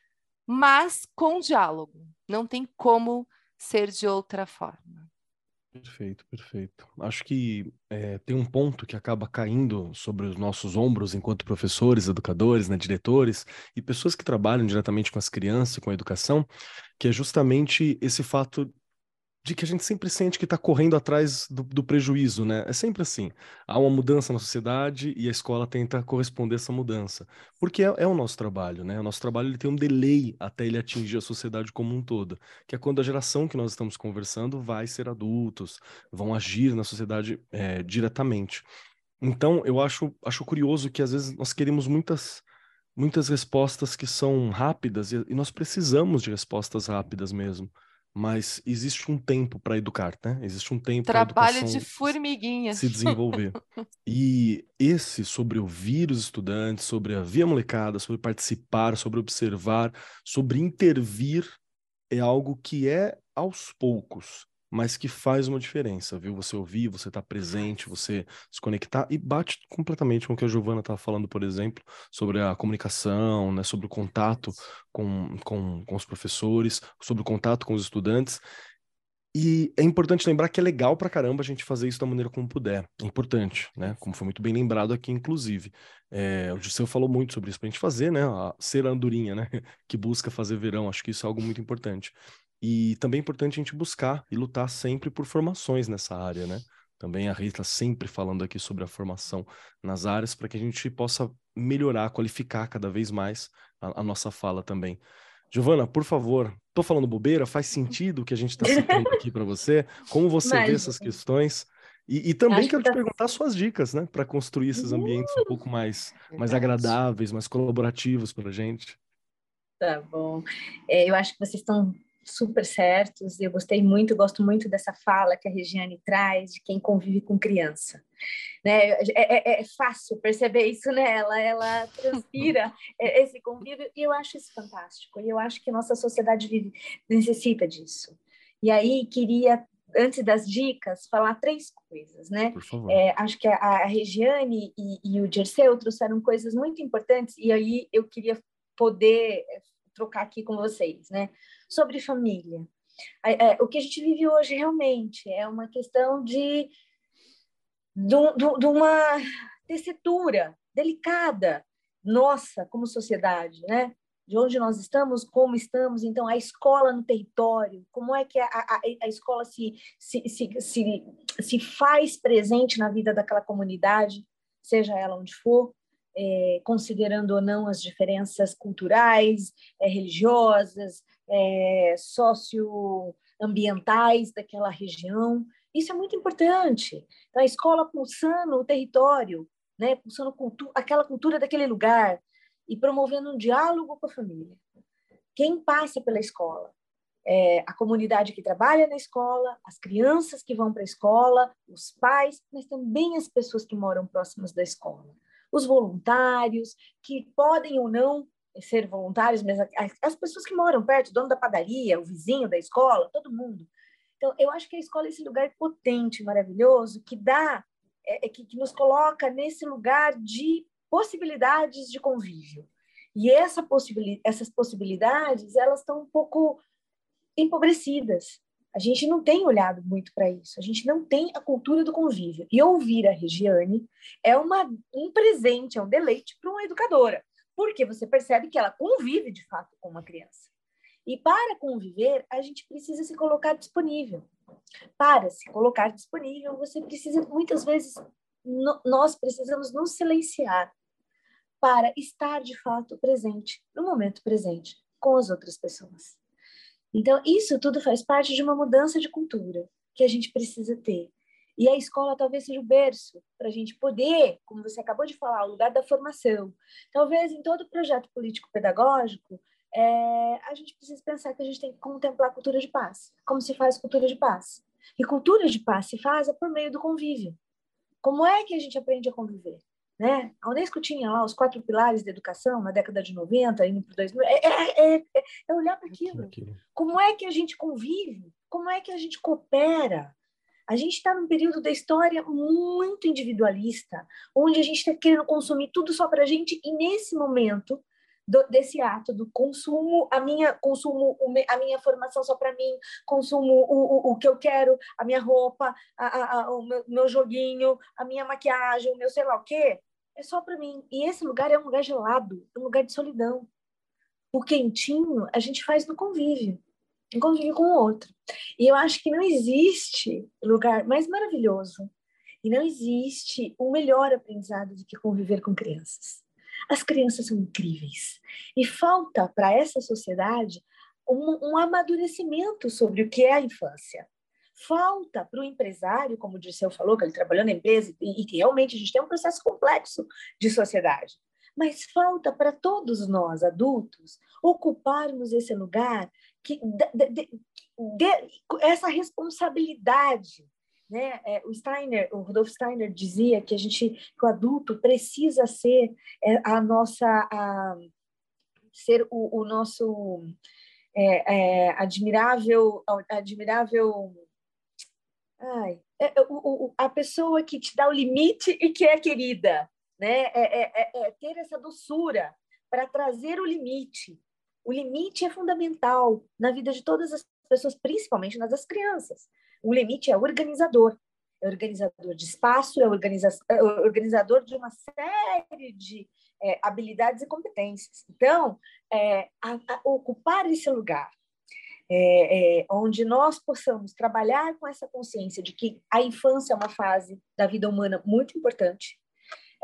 S2: mas com diálogo. Não tem como ser de outra forma.
S1: Perfeito, perfeito. Acho que é, tem um ponto que acaba caindo sobre os nossos ombros enquanto professores, educadores, né, diretores e pessoas que trabalham diretamente com as crianças, com a educação, que é justamente esse fato de que a gente sempre sente que está correndo atrás do, do, prejuízo, né? É sempre assim. Há uma mudança na sociedade e a escola tenta corresponder a essa mudança. Porque é, é, o nosso trabalho, né? O nosso trabalho ele tem um delay até ele atingir a sociedade como um todo, que é quando a geração que nós estamos conversando vai ser adultos, vão agir na sociedade é, diretamente. Então, eu acho, acho curioso que às vezes nós queremos muitas muitas respostas que são rápidas e, e nós precisamos de respostas rápidas mesmo mas existe um tempo para educar, né? Existe um tempo
S2: para Trabalho de formiguinha.
S1: Se desenvolver. e esse sobre ouvir os estudantes, sobre a via molecada, sobre participar, sobre observar, sobre intervir, é algo que é aos poucos mas que faz uma diferença, viu? Você ouvir, você estar tá presente, você se conectar e bate completamente com o que a Giovana estava falando, por exemplo, sobre a comunicação, né? sobre o contato com, com, com os professores, sobre o contato com os estudantes. E é importante lembrar que é legal pra caramba a gente fazer isso da maneira como puder. É importante, né? Como foi muito bem lembrado aqui, inclusive. É, o Giseu falou muito sobre isso pra gente fazer, né? A ser a andorinha, né? Que busca fazer verão. Acho que isso é algo muito importante. E também é importante a gente buscar e lutar sempre por formações nessa área, né? Também a Rita sempre falando aqui sobre a formação nas áreas para que a gente possa melhorar, qualificar cada vez mais a, a nossa fala também. Giovana, por favor, estou falando bobeira? Faz sentido o que a gente está citando aqui para você? Como você Mas... vê essas questões? E, e também Acho quero que tá... te perguntar suas dicas, né, para construir esses ambientes um pouco mais, mais agradáveis, mais colaborativos para a gente.
S3: Tá bom. É, eu acho que vocês estão super certos. Eu gostei muito, gosto muito dessa fala que a Regiane traz de quem convive com criança. Né? É, é, é fácil perceber isso nela, ela transpira esse convívio e eu acho isso fantástico. E eu acho que nossa sociedade vive, necessita disso. E aí queria antes das dicas, falar três coisas, né? É, acho que a, a Regiane e, e, o Dirceu trouxeram coisas muito importantes e aí eu queria poder trocar aqui com vocês, né? Sobre família. É, o que a gente vive hoje realmente é uma questão de, de, de uma tessitura delicada nossa como sociedade, né? de onde nós estamos, como estamos, então a escola no território, como é que a, a, a escola se, se, se, se, se faz presente na vida daquela comunidade, seja ela onde for, é, considerando ou não as diferenças culturais, é, religiosas, é, socioambientais daquela região. Isso é muito importante. Então, a escola pulsando o território, né, pulsando cultu aquela cultura daquele lugar e promovendo um diálogo com a família. Quem passa pela escola? É, a comunidade que trabalha na escola, as crianças que vão para a escola, os pais, mas também as pessoas que moram próximas da escola os voluntários, que podem ou não ser voluntários, mas as pessoas que moram perto, o dono da padaria, o vizinho da escola, todo mundo. Então, eu acho que a escola é esse lugar potente, maravilhoso, que dá, é, é, que, que nos coloca nesse lugar de possibilidades de convívio. E essa possibilidade, essas possibilidades, elas estão um pouco empobrecidas. A gente não tem olhado muito para isso, a gente não tem a cultura do convívio. E ouvir a Regiane é uma, um presente, é um deleite para uma educadora, porque você percebe que ela convive de fato com uma criança. E para conviver, a gente precisa se colocar disponível. Para se colocar disponível, você precisa, muitas vezes, no, nós precisamos nos silenciar para estar de fato presente, no momento presente, com as outras pessoas. Então, isso tudo faz parte de uma mudança de cultura que a gente precisa ter. E a escola talvez seja o berço para a gente poder, como você acabou de falar, o lugar da formação. Talvez em todo projeto político-pedagógico, é, a gente precisa pensar que a gente tem que contemplar a cultura de paz. Como se faz cultura de paz? E cultura de paz se faz por meio do convívio. Como é que a gente aprende a conviver? Né? A Unesco tinha lá os quatro pilares da educação na década de 90, indo para 2000. É, é, é, é olhar para aquilo. Como é que a gente convive? Como é que a gente coopera? A gente está num período da história muito individualista, onde a gente está querendo consumir tudo só para a gente, e nesse momento do, desse ato do consumo, a minha consumo a minha formação só para mim, consumo o, o, o, que eu quero, a minha roupa, a, a, o meu, meu, joguinho, a minha maquiagem, o meu sei lá o quê, é só para mim. E esse lugar é um lugar gelado, um lugar de solidão. O quentinho a gente faz no convívio, em convívio com o outro. E eu acho que não existe lugar mais maravilhoso e não existe um melhor aprendizado do que conviver com crianças. As crianças são incríveis. E falta para essa sociedade um, um, amadurecimento sobre o que é a infância. Falta para o empresário, como o Dirceu falou, que ele trabalhou na empresa, e, e realmente a gente tem um processo complexo de sociedade. Mas falta para todos nós, adultos, ocuparmos esse lugar, que, de, de, de, essa responsabilidade né? É, o Steiner, o Rudolf Steiner dizia que a gente, que o adulto precisa ser é, a nossa, a, ser o, o nosso é, é admirável, admirável, ai, é, é, o, o, a pessoa que te dá o limite e que é querida, né? É, ter essa doçura para trazer o limite. O limite é fundamental na vida de todas as pessoas, principalmente nas das crianças. O limite é organizador. É organizador de espaço, é, organiza é organizador de uma série de é, habilidades e competências. Então, é, a, a ocupar esse lugar, é, é, onde nós possamos trabalhar com essa consciência de que a infância é uma fase da vida humana muito importante.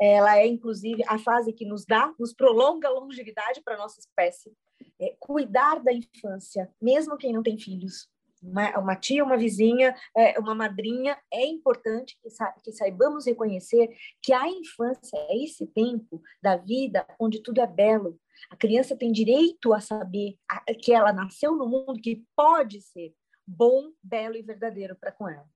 S3: Ela é, inclusive, a fase que nos dá, nos prolonga a longevidade para a nossa espécie. É, cuidar da infância, mesmo quem não tem filhos, uma, uma tia, uma vizinha, é, uma madrinha, é importante que, sa que saibamos reconhecer que a infância é esse tempo da vida onde tudo é belo, A criança tem direito a saber que ela nasceu no mundo que pode ser bom, belo e verdadeiro para com ela.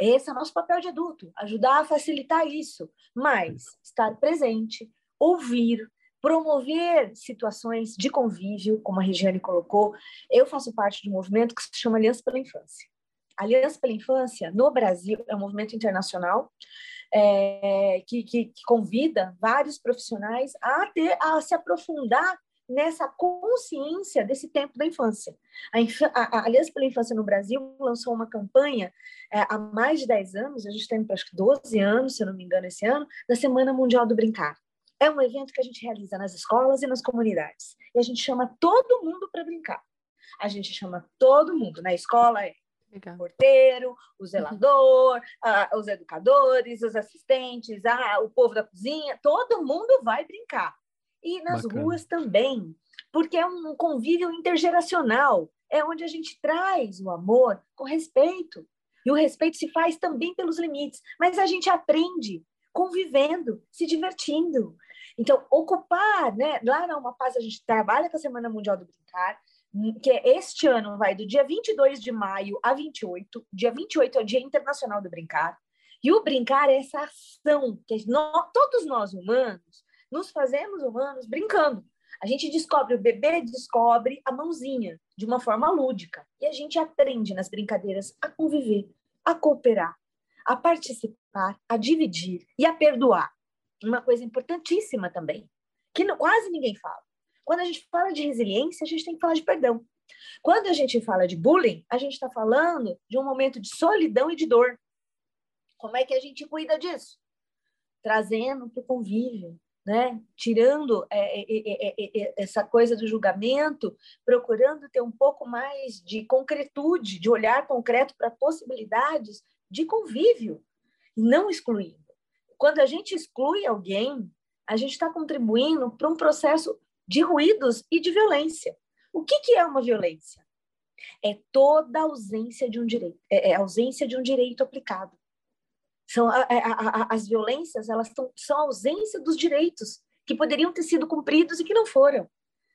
S3: Esse é o nosso papel de adulto, ajudar a facilitar isso, mas estar presente, ouvir, promover situações de convívio, como a Regiane colocou. Eu faço parte de um movimento que se chama Aliança pela Infância. Aliança pela Infância, no Brasil, é um movimento internacional é, que, que, que, convida vários profissionais a, ter, a se aprofundar nessa consciência desse tempo da infância. A, Inf a, a Aliança pela Infância no Brasil lançou uma campanha é, há mais de 10 anos, a gente tem acho que 12 anos, se eu não me engano, esse ano, da Semana Mundial do Brincar. É um evento que a gente realiza nas escolas e nas comunidades. E a gente chama todo mundo para brincar. A gente chama todo mundo. Na escola é Legal. o porteiro, o zelador, uh, os educadores, os assistentes, uh, o povo da cozinha, todo mundo vai brincar. E nas Bacana. ruas também, porque é um convívio intergeracional, é onde a gente traz o amor com respeito. E o respeito se faz também pelos limites, mas a gente aprende convivendo, se divertindo. Então, ocupar, né? Lá na Uma Paz a gente trabalha com a Semana Mundial do Brincar, que é este ano vai do dia 22 de maio a 28. Dia 28 é o Dia Internacional do Brincar. E o brincar é essa ação que nós, todos nós humanos nos fazemos humanos brincando. A gente descobre, o bebê descobre a mãozinha de uma forma lúdica. E a gente aprende nas brincadeiras a conviver, a cooperar, a participar, a dividir e a perdoar. Uma coisa importantíssima também, que não, quase ninguém fala. Quando a gente fala de resiliência, a gente tem que falar de perdão. Quando a gente fala de bullying, a gente está falando de um momento de solidão e de dor. Como é que a gente cuida disso? Trazendo para o convívio, né? tirando é é é, é, é, é, essa coisa do julgamento, procurando ter um pouco mais de concretude, de olhar concreto para possibilidades de convívio, não excluindo. Quando a gente exclui alguém, a gente está contribuindo para um processo de ruídos e de violência. O que, que é uma violência? É toda ausência de um direito, é, ausência de um direito aplicado. São a, a, a, as violências, elas tão, são a ausência dos direitos que poderiam ter sido cumpridos e que não foram,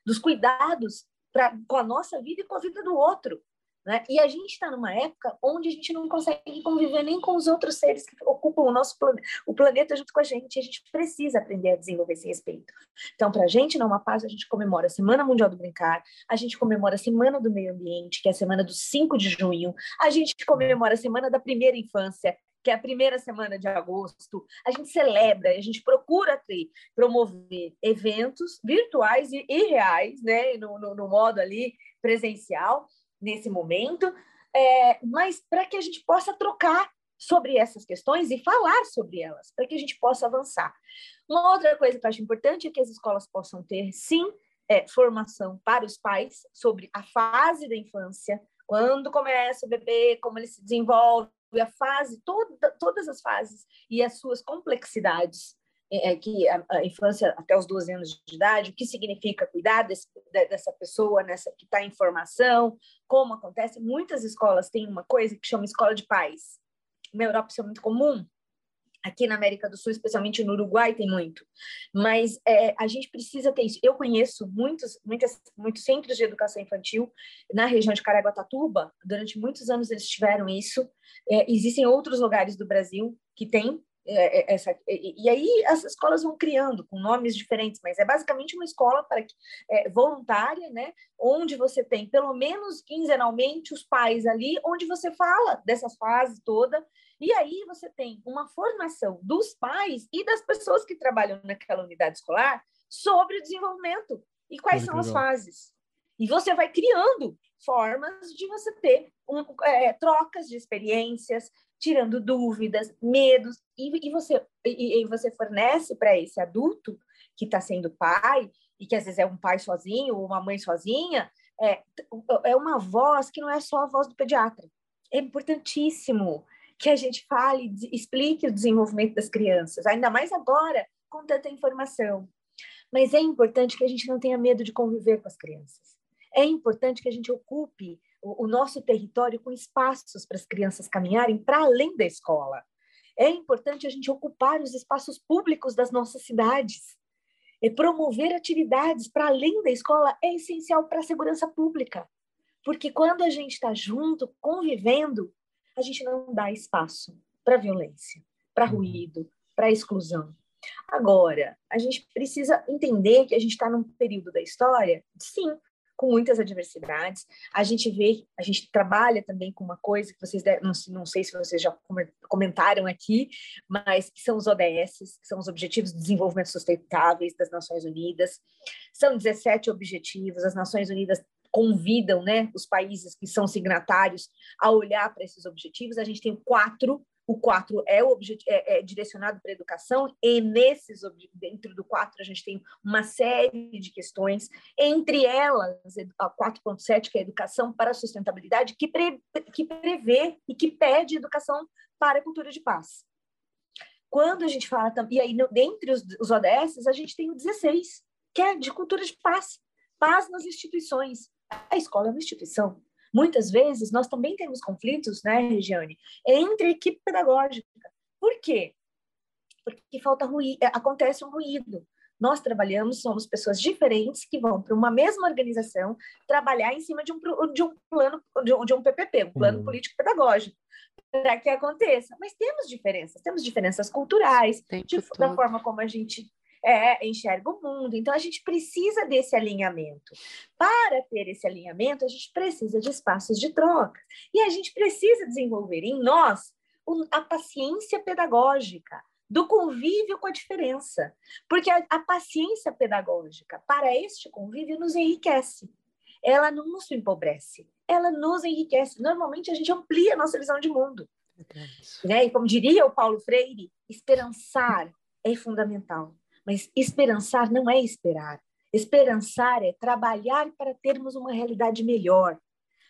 S3: dos cuidados pra, com a nossa vida e com a vida do outro. Né? E a gente está numa época onde a gente não consegue conviver nem com os outros seres que ocupam o nosso planeta, o planeta junto com a gente. A gente precisa aprender a desenvolver esse respeito. Então, para a gente, na Uma Paz, a gente comemora a Semana Mundial do Brincar, a gente comemora a Semana do Meio Ambiente, que é a semana do 5 de junho, a gente comemora a Semana da Primeira Infância, que é a primeira semana de agosto, a gente celebra, a gente procura ter, promover eventos virtuais e, e reais, né, no, no, no, modo ali presencial, nesse momento, é, mas para que a gente possa trocar sobre essas questões e falar sobre elas, para que a gente possa avançar. Uma outra coisa que eu acho importante é que as escolas possam ter, sim, é, formação para os pais sobre a fase da infância, quando começa o bebê, como ele se desenvolve, a fase, toda, todas as fases e as suas complexidades, é, é que a, a, infância até os 12 anos de idade, o que significa cuidar desse, dessa pessoa nessa que está em formação, como acontece. Muitas escolas têm uma coisa que chama escola de pais. Na Europa isso é muito comum, Aqui na América do Sul, especialmente no Uruguai, tem muito. Mas é, a gente precisa ter isso. Eu conheço muitos, muitas, muitos centros de educação infantil na região de Caraguatatuba. Durante muitos anos eles tiveram isso. É, existem outros lugares do Brasil que têm essa, e, e, aí as escolas vão criando com nomes diferentes, mas é basicamente uma escola para é, voluntária, né? Onde você tem pelo menos quinzenalmente os pais ali, onde você fala dessa fase toda e aí você tem uma formação dos pais e das pessoas que trabalham naquela unidade escolar sobre o desenvolvimento e quais Muito são legal. as fases. E você vai criando formas de você ter um, é, trocas de experiências, tirando dúvidas, medos, e, e você, e, e você fornece para esse adulto que está sendo pai, e que às vezes é um pai sozinho ou uma mãe sozinha, é, é uma voz que não é só a voz do pediatra. É importantíssimo que a gente fale, explique o desenvolvimento das crianças, ainda mais agora com tanta informação. Mas é importante que a gente não tenha medo de conviver com as crianças. É importante que a gente ocupe o, o nosso território com espaços para as crianças caminharem para além da escola. É importante a gente ocupar os espaços públicos das nossas cidades. E promover atividades para além da escola é essencial para a segurança pública. Porque quando a gente está junto, convivendo, a gente não dá espaço para violência, para uhum. ruído, para exclusão. Agora, a gente precisa entender que a gente está num período da história, sim, com muitas adversidades. A gente vê, a gente trabalha também com uma coisa que vocês, não, não sei se vocês já comentaram aqui, mas que são os ODS, que são os Objetivos de Desenvolvimento Sustentáveis das Nações Unidas. São 17 objetivos, as Nações Unidas convidam né, os países que são signatários a olhar para esses objetivos. A gente tem quatro o 4 é, é, é direcionado para a educação, e nesses, dentro do 4, a gente tem uma série de questões, entre elas, a 4.7, que é a educação para a sustentabilidade, que, pre, que prevê e que pede educação para a cultura de paz. Quando a gente fala, e aí, dentre os, os ODS, a gente tem o 16, que é de cultura de paz, paz nas instituições. A escola é uma instituição, Muitas vezes nós também temos conflitos, né, Regiane, entre equipe pedagógica. Por quê? Porque falta ruído, é, acontece um ruído. Nós trabalhamos, somos pessoas diferentes que vão para uma mesma organização trabalhar em cima de um, de um plano, de um, de um PPP, um plano uhum. político pedagógico, para que aconteça. Mas temos diferenças, temos diferenças culturais, de, da forma como a gente é, enxerga o mundo. Então, a gente precisa desse alinhamento. Para ter esse alinhamento, a gente precisa de espaços de troca. E a gente precisa desenvolver em nós a paciência pedagógica, do convívio com a diferença. Porque a, a paciência pedagógica para este convívio nos enriquece. Ela não nos empobrece, ela nos enriquece. Normalmente, a gente amplia a nossa visão de mundo. Né? E como diria o Paulo Freire, esperançar é fundamental. Mas esperançar não é esperar. Esperançar é trabalhar para termos uma realidade melhor.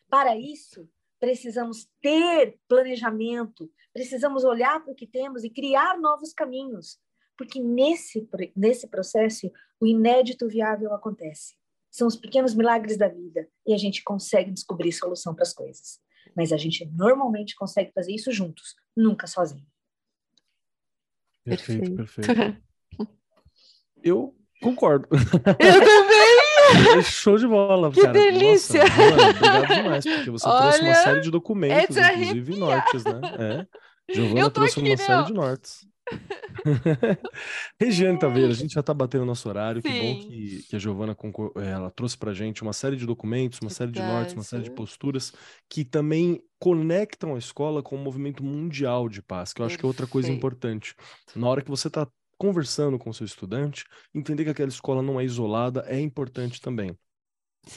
S3: Para isso, precisamos ter planejamento, precisamos olhar para o que temos e criar novos caminhos, porque nesse, nesse processo o inédito viável acontece. São os pequenos milagres da vida e a gente consegue descobrir solução para as coisas. Mas a gente normalmente consegue fazer isso juntos, nunca sozinho.
S1: Perfeito, perfeito. Eu concordo.
S2: Eu também!
S1: Show de bola,
S2: que
S1: cara.
S2: delícia!
S1: Nossa, mano, obrigado demais, porque você Olha, trouxe uma série de documentos, inclusive nortes, né? É. Giovana trouxe aqui, uma não. série de nortes. Regiane Taveira, a gente já está batendo o nosso horário. Sim. Que bom que, que a Giovana é, ela trouxe para gente uma série de documentos, uma série de nortes, uma série de posturas que também conectam a escola com o movimento mundial de paz, que eu acho que é outra coisa importante. Na hora que você está conversando com o seu estudante, entender que aquela escola não é isolada é importante também.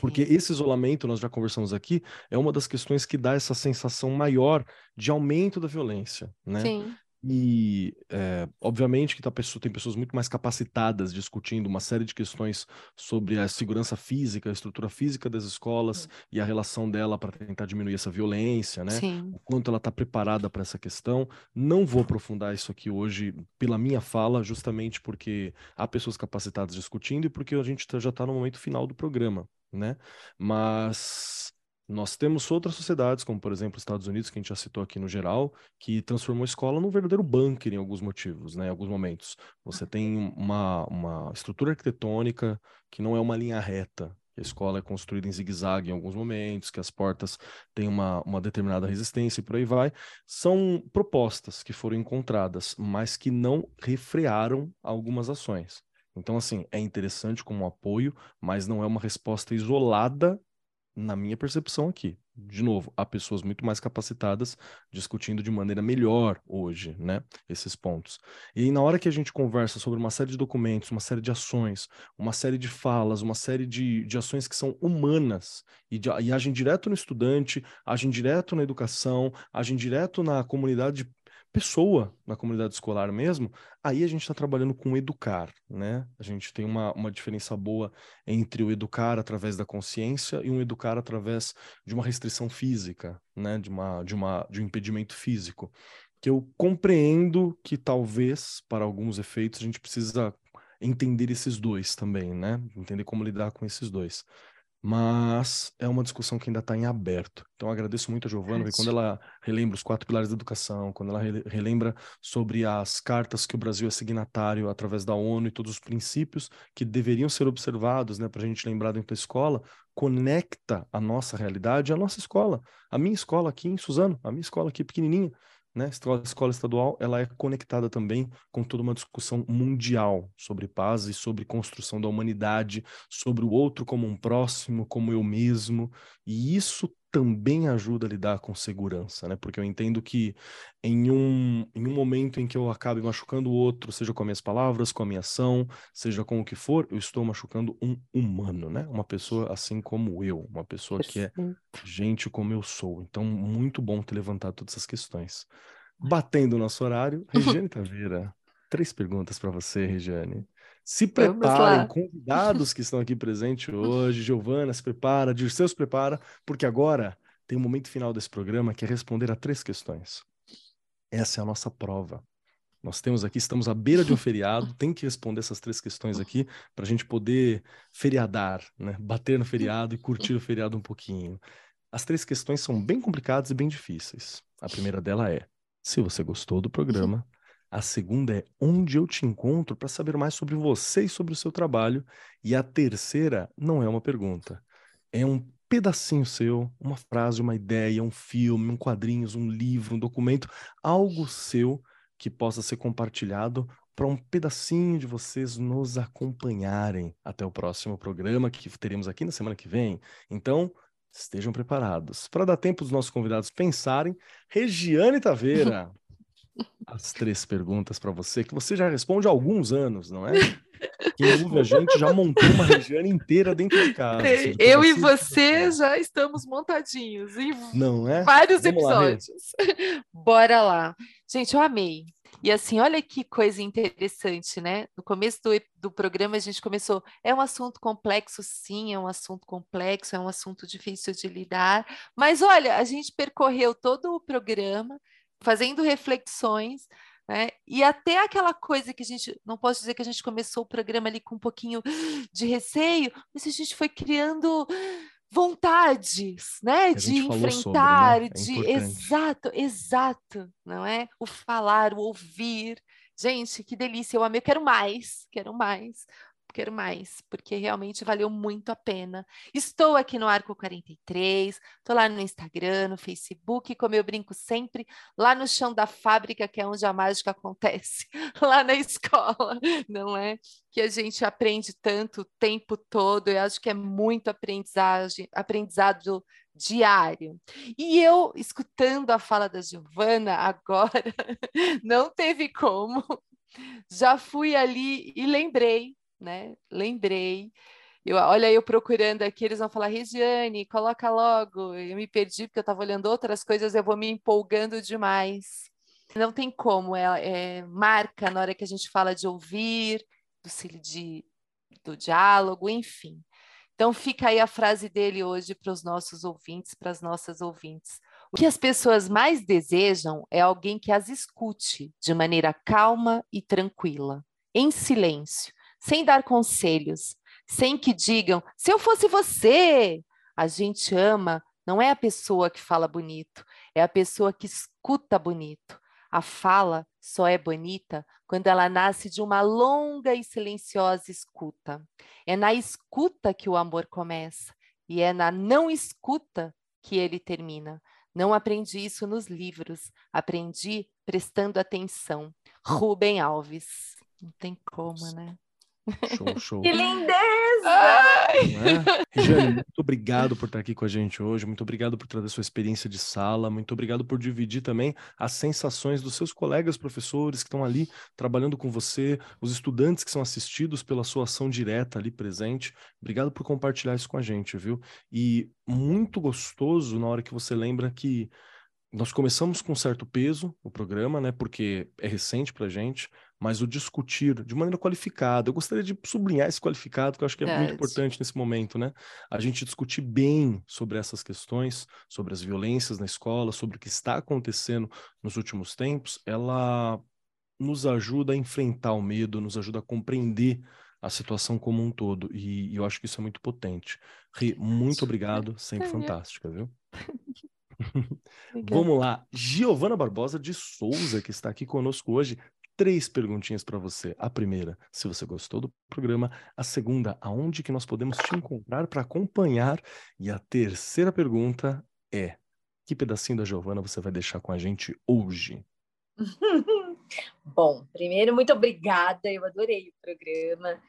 S1: Porque esse isolamento, nós já conversamos aqui, é uma das questões que dá essa sensação maior de aumento da violência, né? Sim. E, é, obviamente, que tá pessoa, tem pessoas muito mais capacitadas discutindo uma série de questões sobre a segurança física, a estrutura física das escolas Sim. e a relação dela para tentar diminuir essa violência, né? Sim. O quanto ela está preparada para essa questão. Não vou aprofundar isso aqui hoje pela minha fala, justamente porque há pessoas capacitadas discutindo e porque a gente tá, já está no momento final do programa, né? Mas nós temos outras sociedades, como por exemplo os Estados Unidos, que a gente já citou aqui no geral, que transformou a escola num verdadeiro bunker em alguns motivos, né, em alguns momentos. Você tem uma, uma estrutura arquitetônica que não é uma linha reta. A escola é construída em zigue-zague em alguns momentos, que as portas têm uma, uma determinada resistência e por aí vai. São propostas que foram encontradas, mas que não refrearam algumas ações. Então, assim, é interessante como apoio, mas não é uma resposta isolada na minha percepção aqui. De novo, há pessoas muito mais capacitadas discutindo de maneira melhor hoje, né, esses pontos. E na hora que a gente conversa sobre uma série de documentos, uma série de ações, uma série de falas, uma série de, de ações que são humanas e, de, e agem direto no estudante, agem direto na educação, agem direto na comunidade pessoa na comunidade escolar mesmo, aí a gente está trabalhando com educar, né? A gente tem uma, uma diferença boa entre o educar através da consciência e um educar através de uma restrição física, né? De, uma, de, uma, de um impedimento físico. Que eu compreendo que talvez, para alguns efeitos, a gente precisa entender esses dois também, né? Entender como lidar com esses dois. Mas é uma discussão que ainda está em aberto. Então, agradeço muito a Giovana, porque quando ela relembra os quatro pilares da educação, quando ela relembra sobre as cartas que o Brasil é signatário através da ONU e todos os princípios que deveriam ser observados né, para a gente lembrar dentro da escola, conecta a nossa realidade à nossa escola. A minha escola aqui em Suzano, a minha escola aqui pequenininha, né? A escola estadual ela é conectada também com toda uma discussão mundial sobre paz e sobre construção da humanidade, sobre o outro como um próximo, como eu mesmo, e isso também ajuda a lidar com segurança, né? Porque eu entendo que em um, em um momento em que eu acabe machucando o outro, seja com as minhas palavras, com a minha ação, seja com o que for, eu estou machucando um humano, né? Uma pessoa assim como eu, uma pessoa que é gente como eu sou. Então, muito bom ter levantado todas essas questões. Batendo o nosso horário, Regiane Taveira, três perguntas para você, Regiane. Se preparem, convidados que estão aqui presentes hoje. Giovana, se prepara, Dirceu se prepara, porque agora tem o um momento final desse programa que é responder a três questões. Essa é a nossa prova. Nós temos aqui, estamos à beira de um feriado, tem que responder essas três questões aqui para a gente poder feriadar, né? Bater no feriado e curtir o feriado um pouquinho. As três questões são bem complicadas e bem difíceis. A primeira dela é: se você gostou do programa, a segunda é onde eu te encontro para saber mais sobre você e sobre o seu trabalho. E a terceira não é uma pergunta, é um pedacinho seu, uma frase, uma ideia, um filme, um quadrinho, um livro, um documento, algo seu que possa ser compartilhado para um pedacinho de vocês nos acompanharem até o próximo programa que teremos aqui na semana que vem. Então, estejam preparados. Para dar tempo dos nossos convidados pensarem, Regiane Taveira, as três perguntas para você, que você já responde há alguns anos, não é? Quem ouve a gente já montou uma região inteira dentro de casa.
S2: Eu e você já estamos montadinhos em
S1: não é?
S2: vários Vamos episódios. Lá, Bora lá. Gente, eu amei. E assim, olha que coisa interessante, né? No começo do, do programa a gente começou, é um assunto complexo, sim, é um assunto complexo, é um assunto difícil de lidar, mas olha, a gente percorreu todo o programa fazendo reflexões, né? E até aquela coisa que a gente, não posso dizer que a gente começou o programa ali com um pouquinho de receio, mas a gente foi criando vontades, né, de enfrentar, sobre, né? é de exato, exato, não é? O falar, o ouvir. Gente, que delícia, eu amei, eu quero mais, quero mais quero mais, porque realmente valeu muito a pena. Estou aqui no Arco 43, estou lá no Instagram, no Facebook, como eu brinco sempre, lá no chão da fábrica, que é onde a mágica acontece, lá na escola, não é? Que a gente aprende tanto o tempo todo, eu acho que é muito aprendizagem, aprendizado diário. E eu, escutando a fala da Giovana agora, não teve como. Já fui ali e lembrei né? Lembrei. Eu, olha, eu procurando aqui, eles vão falar, Regiane, coloca logo. Eu me perdi porque eu estava olhando outras coisas, eu vou me empolgando demais. Não tem como, é, é marca na hora que a gente fala de ouvir, do, de, do diálogo, enfim. Então fica aí a frase dele hoje para os nossos ouvintes, para as nossas ouvintes. O que as pessoas mais desejam é alguém que as escute de maneira calma e tranquila, em silêncio, sem dar conselhos, sem que digam, se eu fosse você. A gente ama, não é a pessoa que fala bonito, é a pessoa que escuta bonito. A fala só é bonita quando ela nasce de uma longa e silenciosa escuta. É na escuta que o amor começa e é na não escuta que ele termina. Não aprendi isso nos livros, aprendi prestando atenção. Rubem Alves. Não tem como, né?
S1: Show, show.
S3: Que lindeza! É?
S1: Regiane, muito obrigado por estar aqui com a gente hoje, muito obrigado por trazer sua experiência de sala, muito obrigado por dividir também as sensações dos seus colegas professores que estão ali trabalhando com você, os estudantes que são assistidos pela sua ação direta ali presente. Obrigado por compartilhar isso com a gente, viu? E muito gostoso na hora que você lembra que nós começamos com certo peso o programa, né? Porque é recente para gente, mas o discutir de maneira qualificada. Eu gostaria de sublinhar esse qualificado, que eu acho que é muito importante nesse momento, né? A gente discutir bem sobre essas questões, sobre as violências na escola, sobre o que está acontecendo nos últimos tempos, ela nos ajuda a enfrentar o medo, nos ajuda a compreender a situação como um todo. E, e eu acho que isso é muito potente. Ri, muito obrigado, sempre fantástica, viu? Vamos lá, Giovana Barbosa de Souza, que está aqui conosco hoje. Três perguntinhas para você. A primeira, se você gostou do programa. A segunda, aonde que nós podemos te encontrar para acompanhar? E a terceira pergunta é, que pedacinho da Giovana você vai deixar com a gente hoje?
S3: Bom, primeiro, muito obrigada. Eu adorei o programa.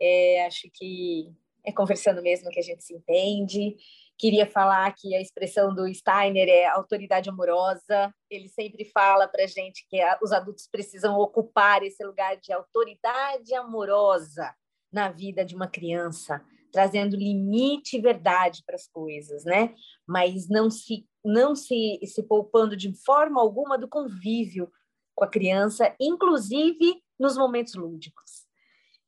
S3: É, acho que é conversando mesmo que a gente se entende. Queria falar que a expressão do Steiner é autoridade amorosa. Ele sempre fala para gente que os adultos precisam ocupar esse lugar de autoridade amorosa na vida de uma criança, trazendo limite e verdade para as coisas, né? Mas não se não se, se poupando de forma alguma do convívio com a criança, inclusive nos momentos lúdicos.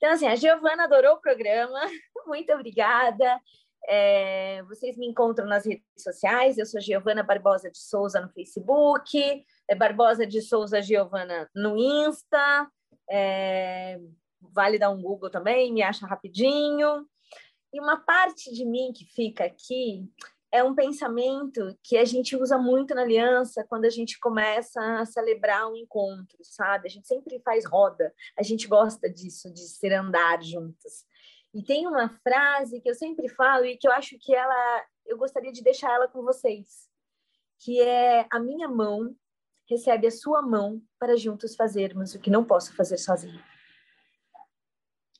S3: Então, assim, a Giovana adorou o programa, muito obrigada. É, vocês me encontram nas redes sociais, eu sou Giovana Barbosa de Souza no Facebook, é Barbosa de Souza Giovana no Insta, é, vale dar um Google também, me acha rapidinho. E uma parte de mim que fica aqui é um pensamento que a gente usa muito na aliança quando a gente começa a celebrar um encontro, sabe? A gente sempre faz roda, a gente gosta disso, de ser andar juntos. E tem uma frase que eu sempre falo e que eu acho que ela, eu gostaria de deixar ela com vocês, que é a minha mão recebe a sua mão para juntos fazermos o que não posso fazer sozinho.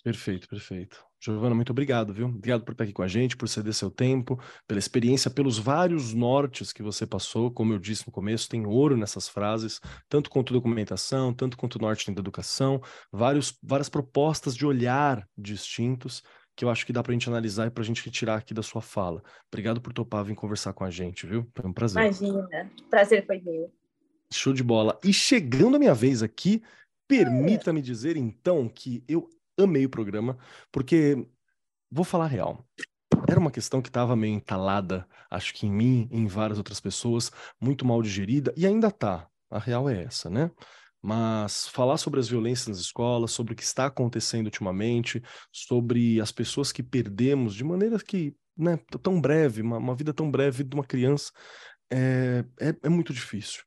S1: Perfeito, perfeito. Giovana, muito obrigado, viu? Obrigado por estar aqui com a gente, por ceder seu tempo, pela experiência, pelos vários nortes que você passou. Como eu disse no começo, tem ouro nessas frases, tanto quanto documentação, tanto quanto norte da educação, vários, várias propostas de olhar distintos que eu acho que dá para a gente analisar e para a gente retirar aqui da sua fala. Obrigado por topar vir conversar com a gente, viu? Foi um prazer.
S3: Imagina, prazer foi meu.
S1: Show de bola. E chegando a minha vez aqui, permita-me dizer então que eu amei o programa, porque vou falar real. Era uma questão que estava meio entalada, acho que em mim, em várias outras pessoas, muito mal digerida, e ainda tá. A real é essa, né? Mas falar sobre as violências nas escolas, sobre o que está acontecendo ultimamente, sobre as pessoas que perdemos de maneira que, né, tão breve, uma, uma vida tão breve de uma criança, é, é, é muito difícil.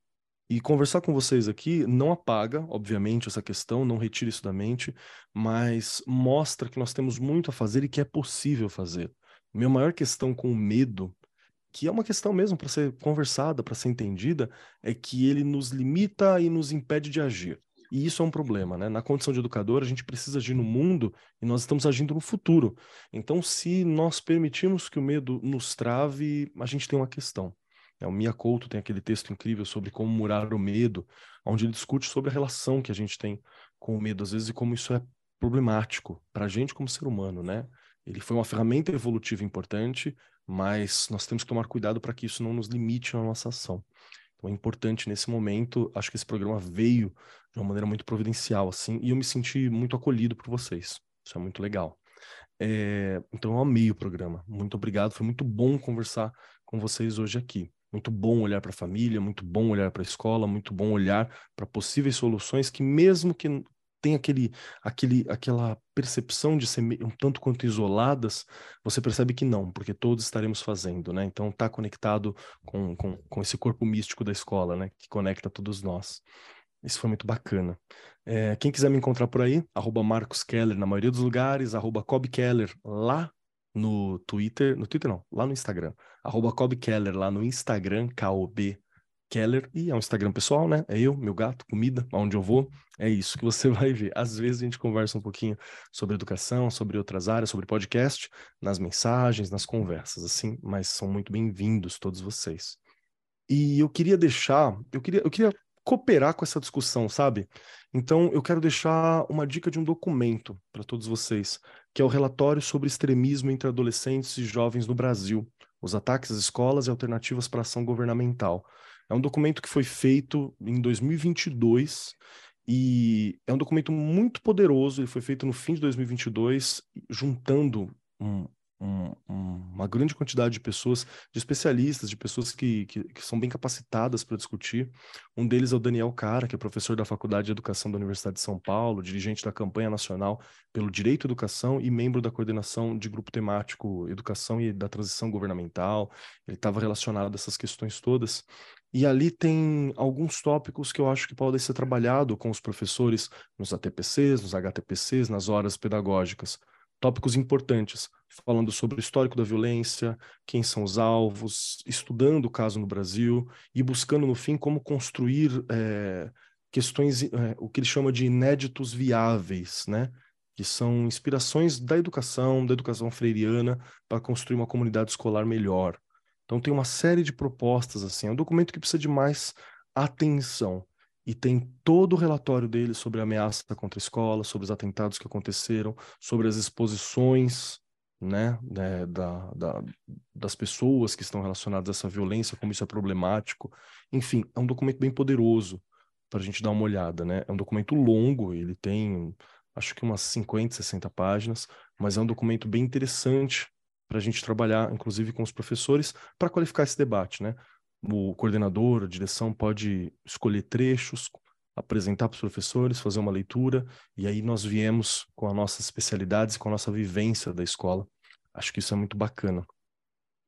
S1: E conversar com vocês aqui não apaga, obviamente, essa questão, não retira isso da mente, mas mostra que nós temos muito a fazer e que é possível fazer. Minha maior questão com o medo, que é uma questão mesmo para ser conversada, para ser entendida, é que ele nos limita e nos impede de agir. E isso é um problema, né? Na condição de educador, a gente precisa agir no mundo e nós estamos agindo no futuro. Então, se nós permitirmos que o medo nos trave, a gente tem uma questão. É, o Mia Couto tem aquele texto incrível sobre como murar o medo, onde ele discute sobre a relação que a gente tem com o medo, às vezes, e como isso é problemático para a gente como ser humano, né? Ele foi uma ferramenta evolutiva importante, mas nós temos que tomar cuidado para que isso não nos limite na nossa ação. Então é importante nesse momento, acho que esse programa veio de uma maneira muito providencial, assim, e eu me senti muito acolhido por vocês. Isso é muito legal. É, então eu amei o programa. Muito obrigado, foi muito bom conversar com vocês hoje aqui. Muito bom olhar para a família, muito bom olhar para a escola, muito bom olhar para possíveis soluções que, mesmo que tenha aquele, aquele, aquela percepção de ser um tanto quanto isoladas, você percebe que não, porque todos estaremos fazendo, né? Então está conectado com, com, com esse corpo místico da escola, né? Que conecta todos nós. Isso foi muito bacana. É, quem quiser me encontrar por aí, arroba Marcos Keller na maioria dos lugares, arroba Cobb Keller lá no Twitter, no Twitter não, lá no Instagram, arroba Keller, lá no Instagram, K-O-B Keller, e é um Instagram pessoal, né? É eu, meu gato, comida, aonde eu vou, é isso que você vai ver. Às vezes a gente conversa um pouquinho sobre educação, sobre outras áreas, sobre podcast, nas mensagens, nas conversas, assim, mas são muito bem-vindos todos vocês. E eu queria deixar, eu queria, eu queria cooperar com essa discussão, sabe? Então, eu quero deixar uma dica de um documento para todos vocês, que é o relatório sobre extremismo entre adolescentes e jovens no Brasil, os ataques às escolas e alternativas para ação governamental. É um documento que foi feito em 2022 e é um documento muito poderoso. Ele foi feito no fim de 2022, juntando um, um, uma grande quantidade de pessoas, de especialistas, de pessoas que, que, que são bem capacitadas para discutir. Um deles é o Daniel Cara, que é professor da Faculdade de Educação da Universidade de São Paulo, dirigente da campanha nacional pelo Direito à Educação e membro da coordenação de grupo temático Educação e da Transição Governamental. Ele estava relacionado a essas questões todas. E ali tem alguns tópicos que eu acho que podem ser trabalhados com os professores nos ATPCs, nos HTPCs, nas horas pedagógicas tópicos importantes, falando sobre o histórico da violência, quem são os alvos, estudando o caso no Brasil e buscando, no fim, como construir é, questões, é, o que ele chama de inéditos viáveis, né? que são inspirações da educação, da educação freiriana, para construir uma comunidade escolar melhor. Então tem uma série de propostas, assim, é um documento que precisa de mais atenção e tem todo o relatório dele sobre a ameaça contra a escola, sobre os atentados que aconteceram, sobre as exposições né, né, da, da, das pessoas que estão relacionadas a essa violência, como isso é problemático. Enfim, é um documento bem poderoso para a gente dar uma olhada. Né? É um documento longo, ele tem acho que umas 50, 60 páginas, mas é um documento bem interessante para a gente trabalhar, inclusive com os professores, para qualificar esse debate. Né? O coordenador, a direção pode escolher trechos, apresentar para os professores, fazer uma leitura, e aí nós viemos com as nossas especialidades, com a nossa vivência da escola. Acho que isso é muito bacana.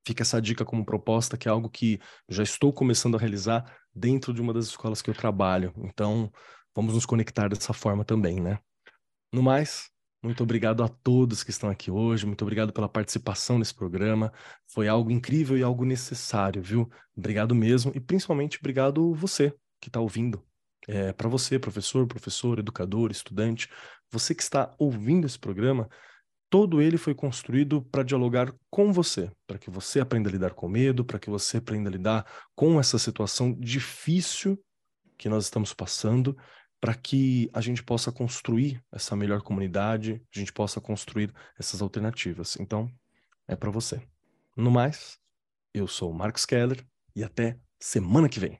S1: Fica essa dica como proposta, que é algo que já estou começando a realizar dentro de uma das escolas que eu trabalho. Então, vamos nos conectar dessa forma também, né? No mais, muito obrigado a todos que estão aqui hoje, muito obrigado pela participação nesse programa. Foi algo incrível e algo necessário, viu? Obrigado mesmo e principalmente obrigado você que está ouvindo. É, Para você, professor, professor, educador, estudante, você que está ouvindo esse programa, todo ele foi construído para dialogar com você, para que você aprenda a lidar com medo, para que você aprenda a lidar com essa situação difícil que nós estamos passando para que a gente possa construir essa melhor comunidade, a gente possa construir essas alternativas. Então, é para você. No mais, eu sou o Marcos Keller e até semana que vem.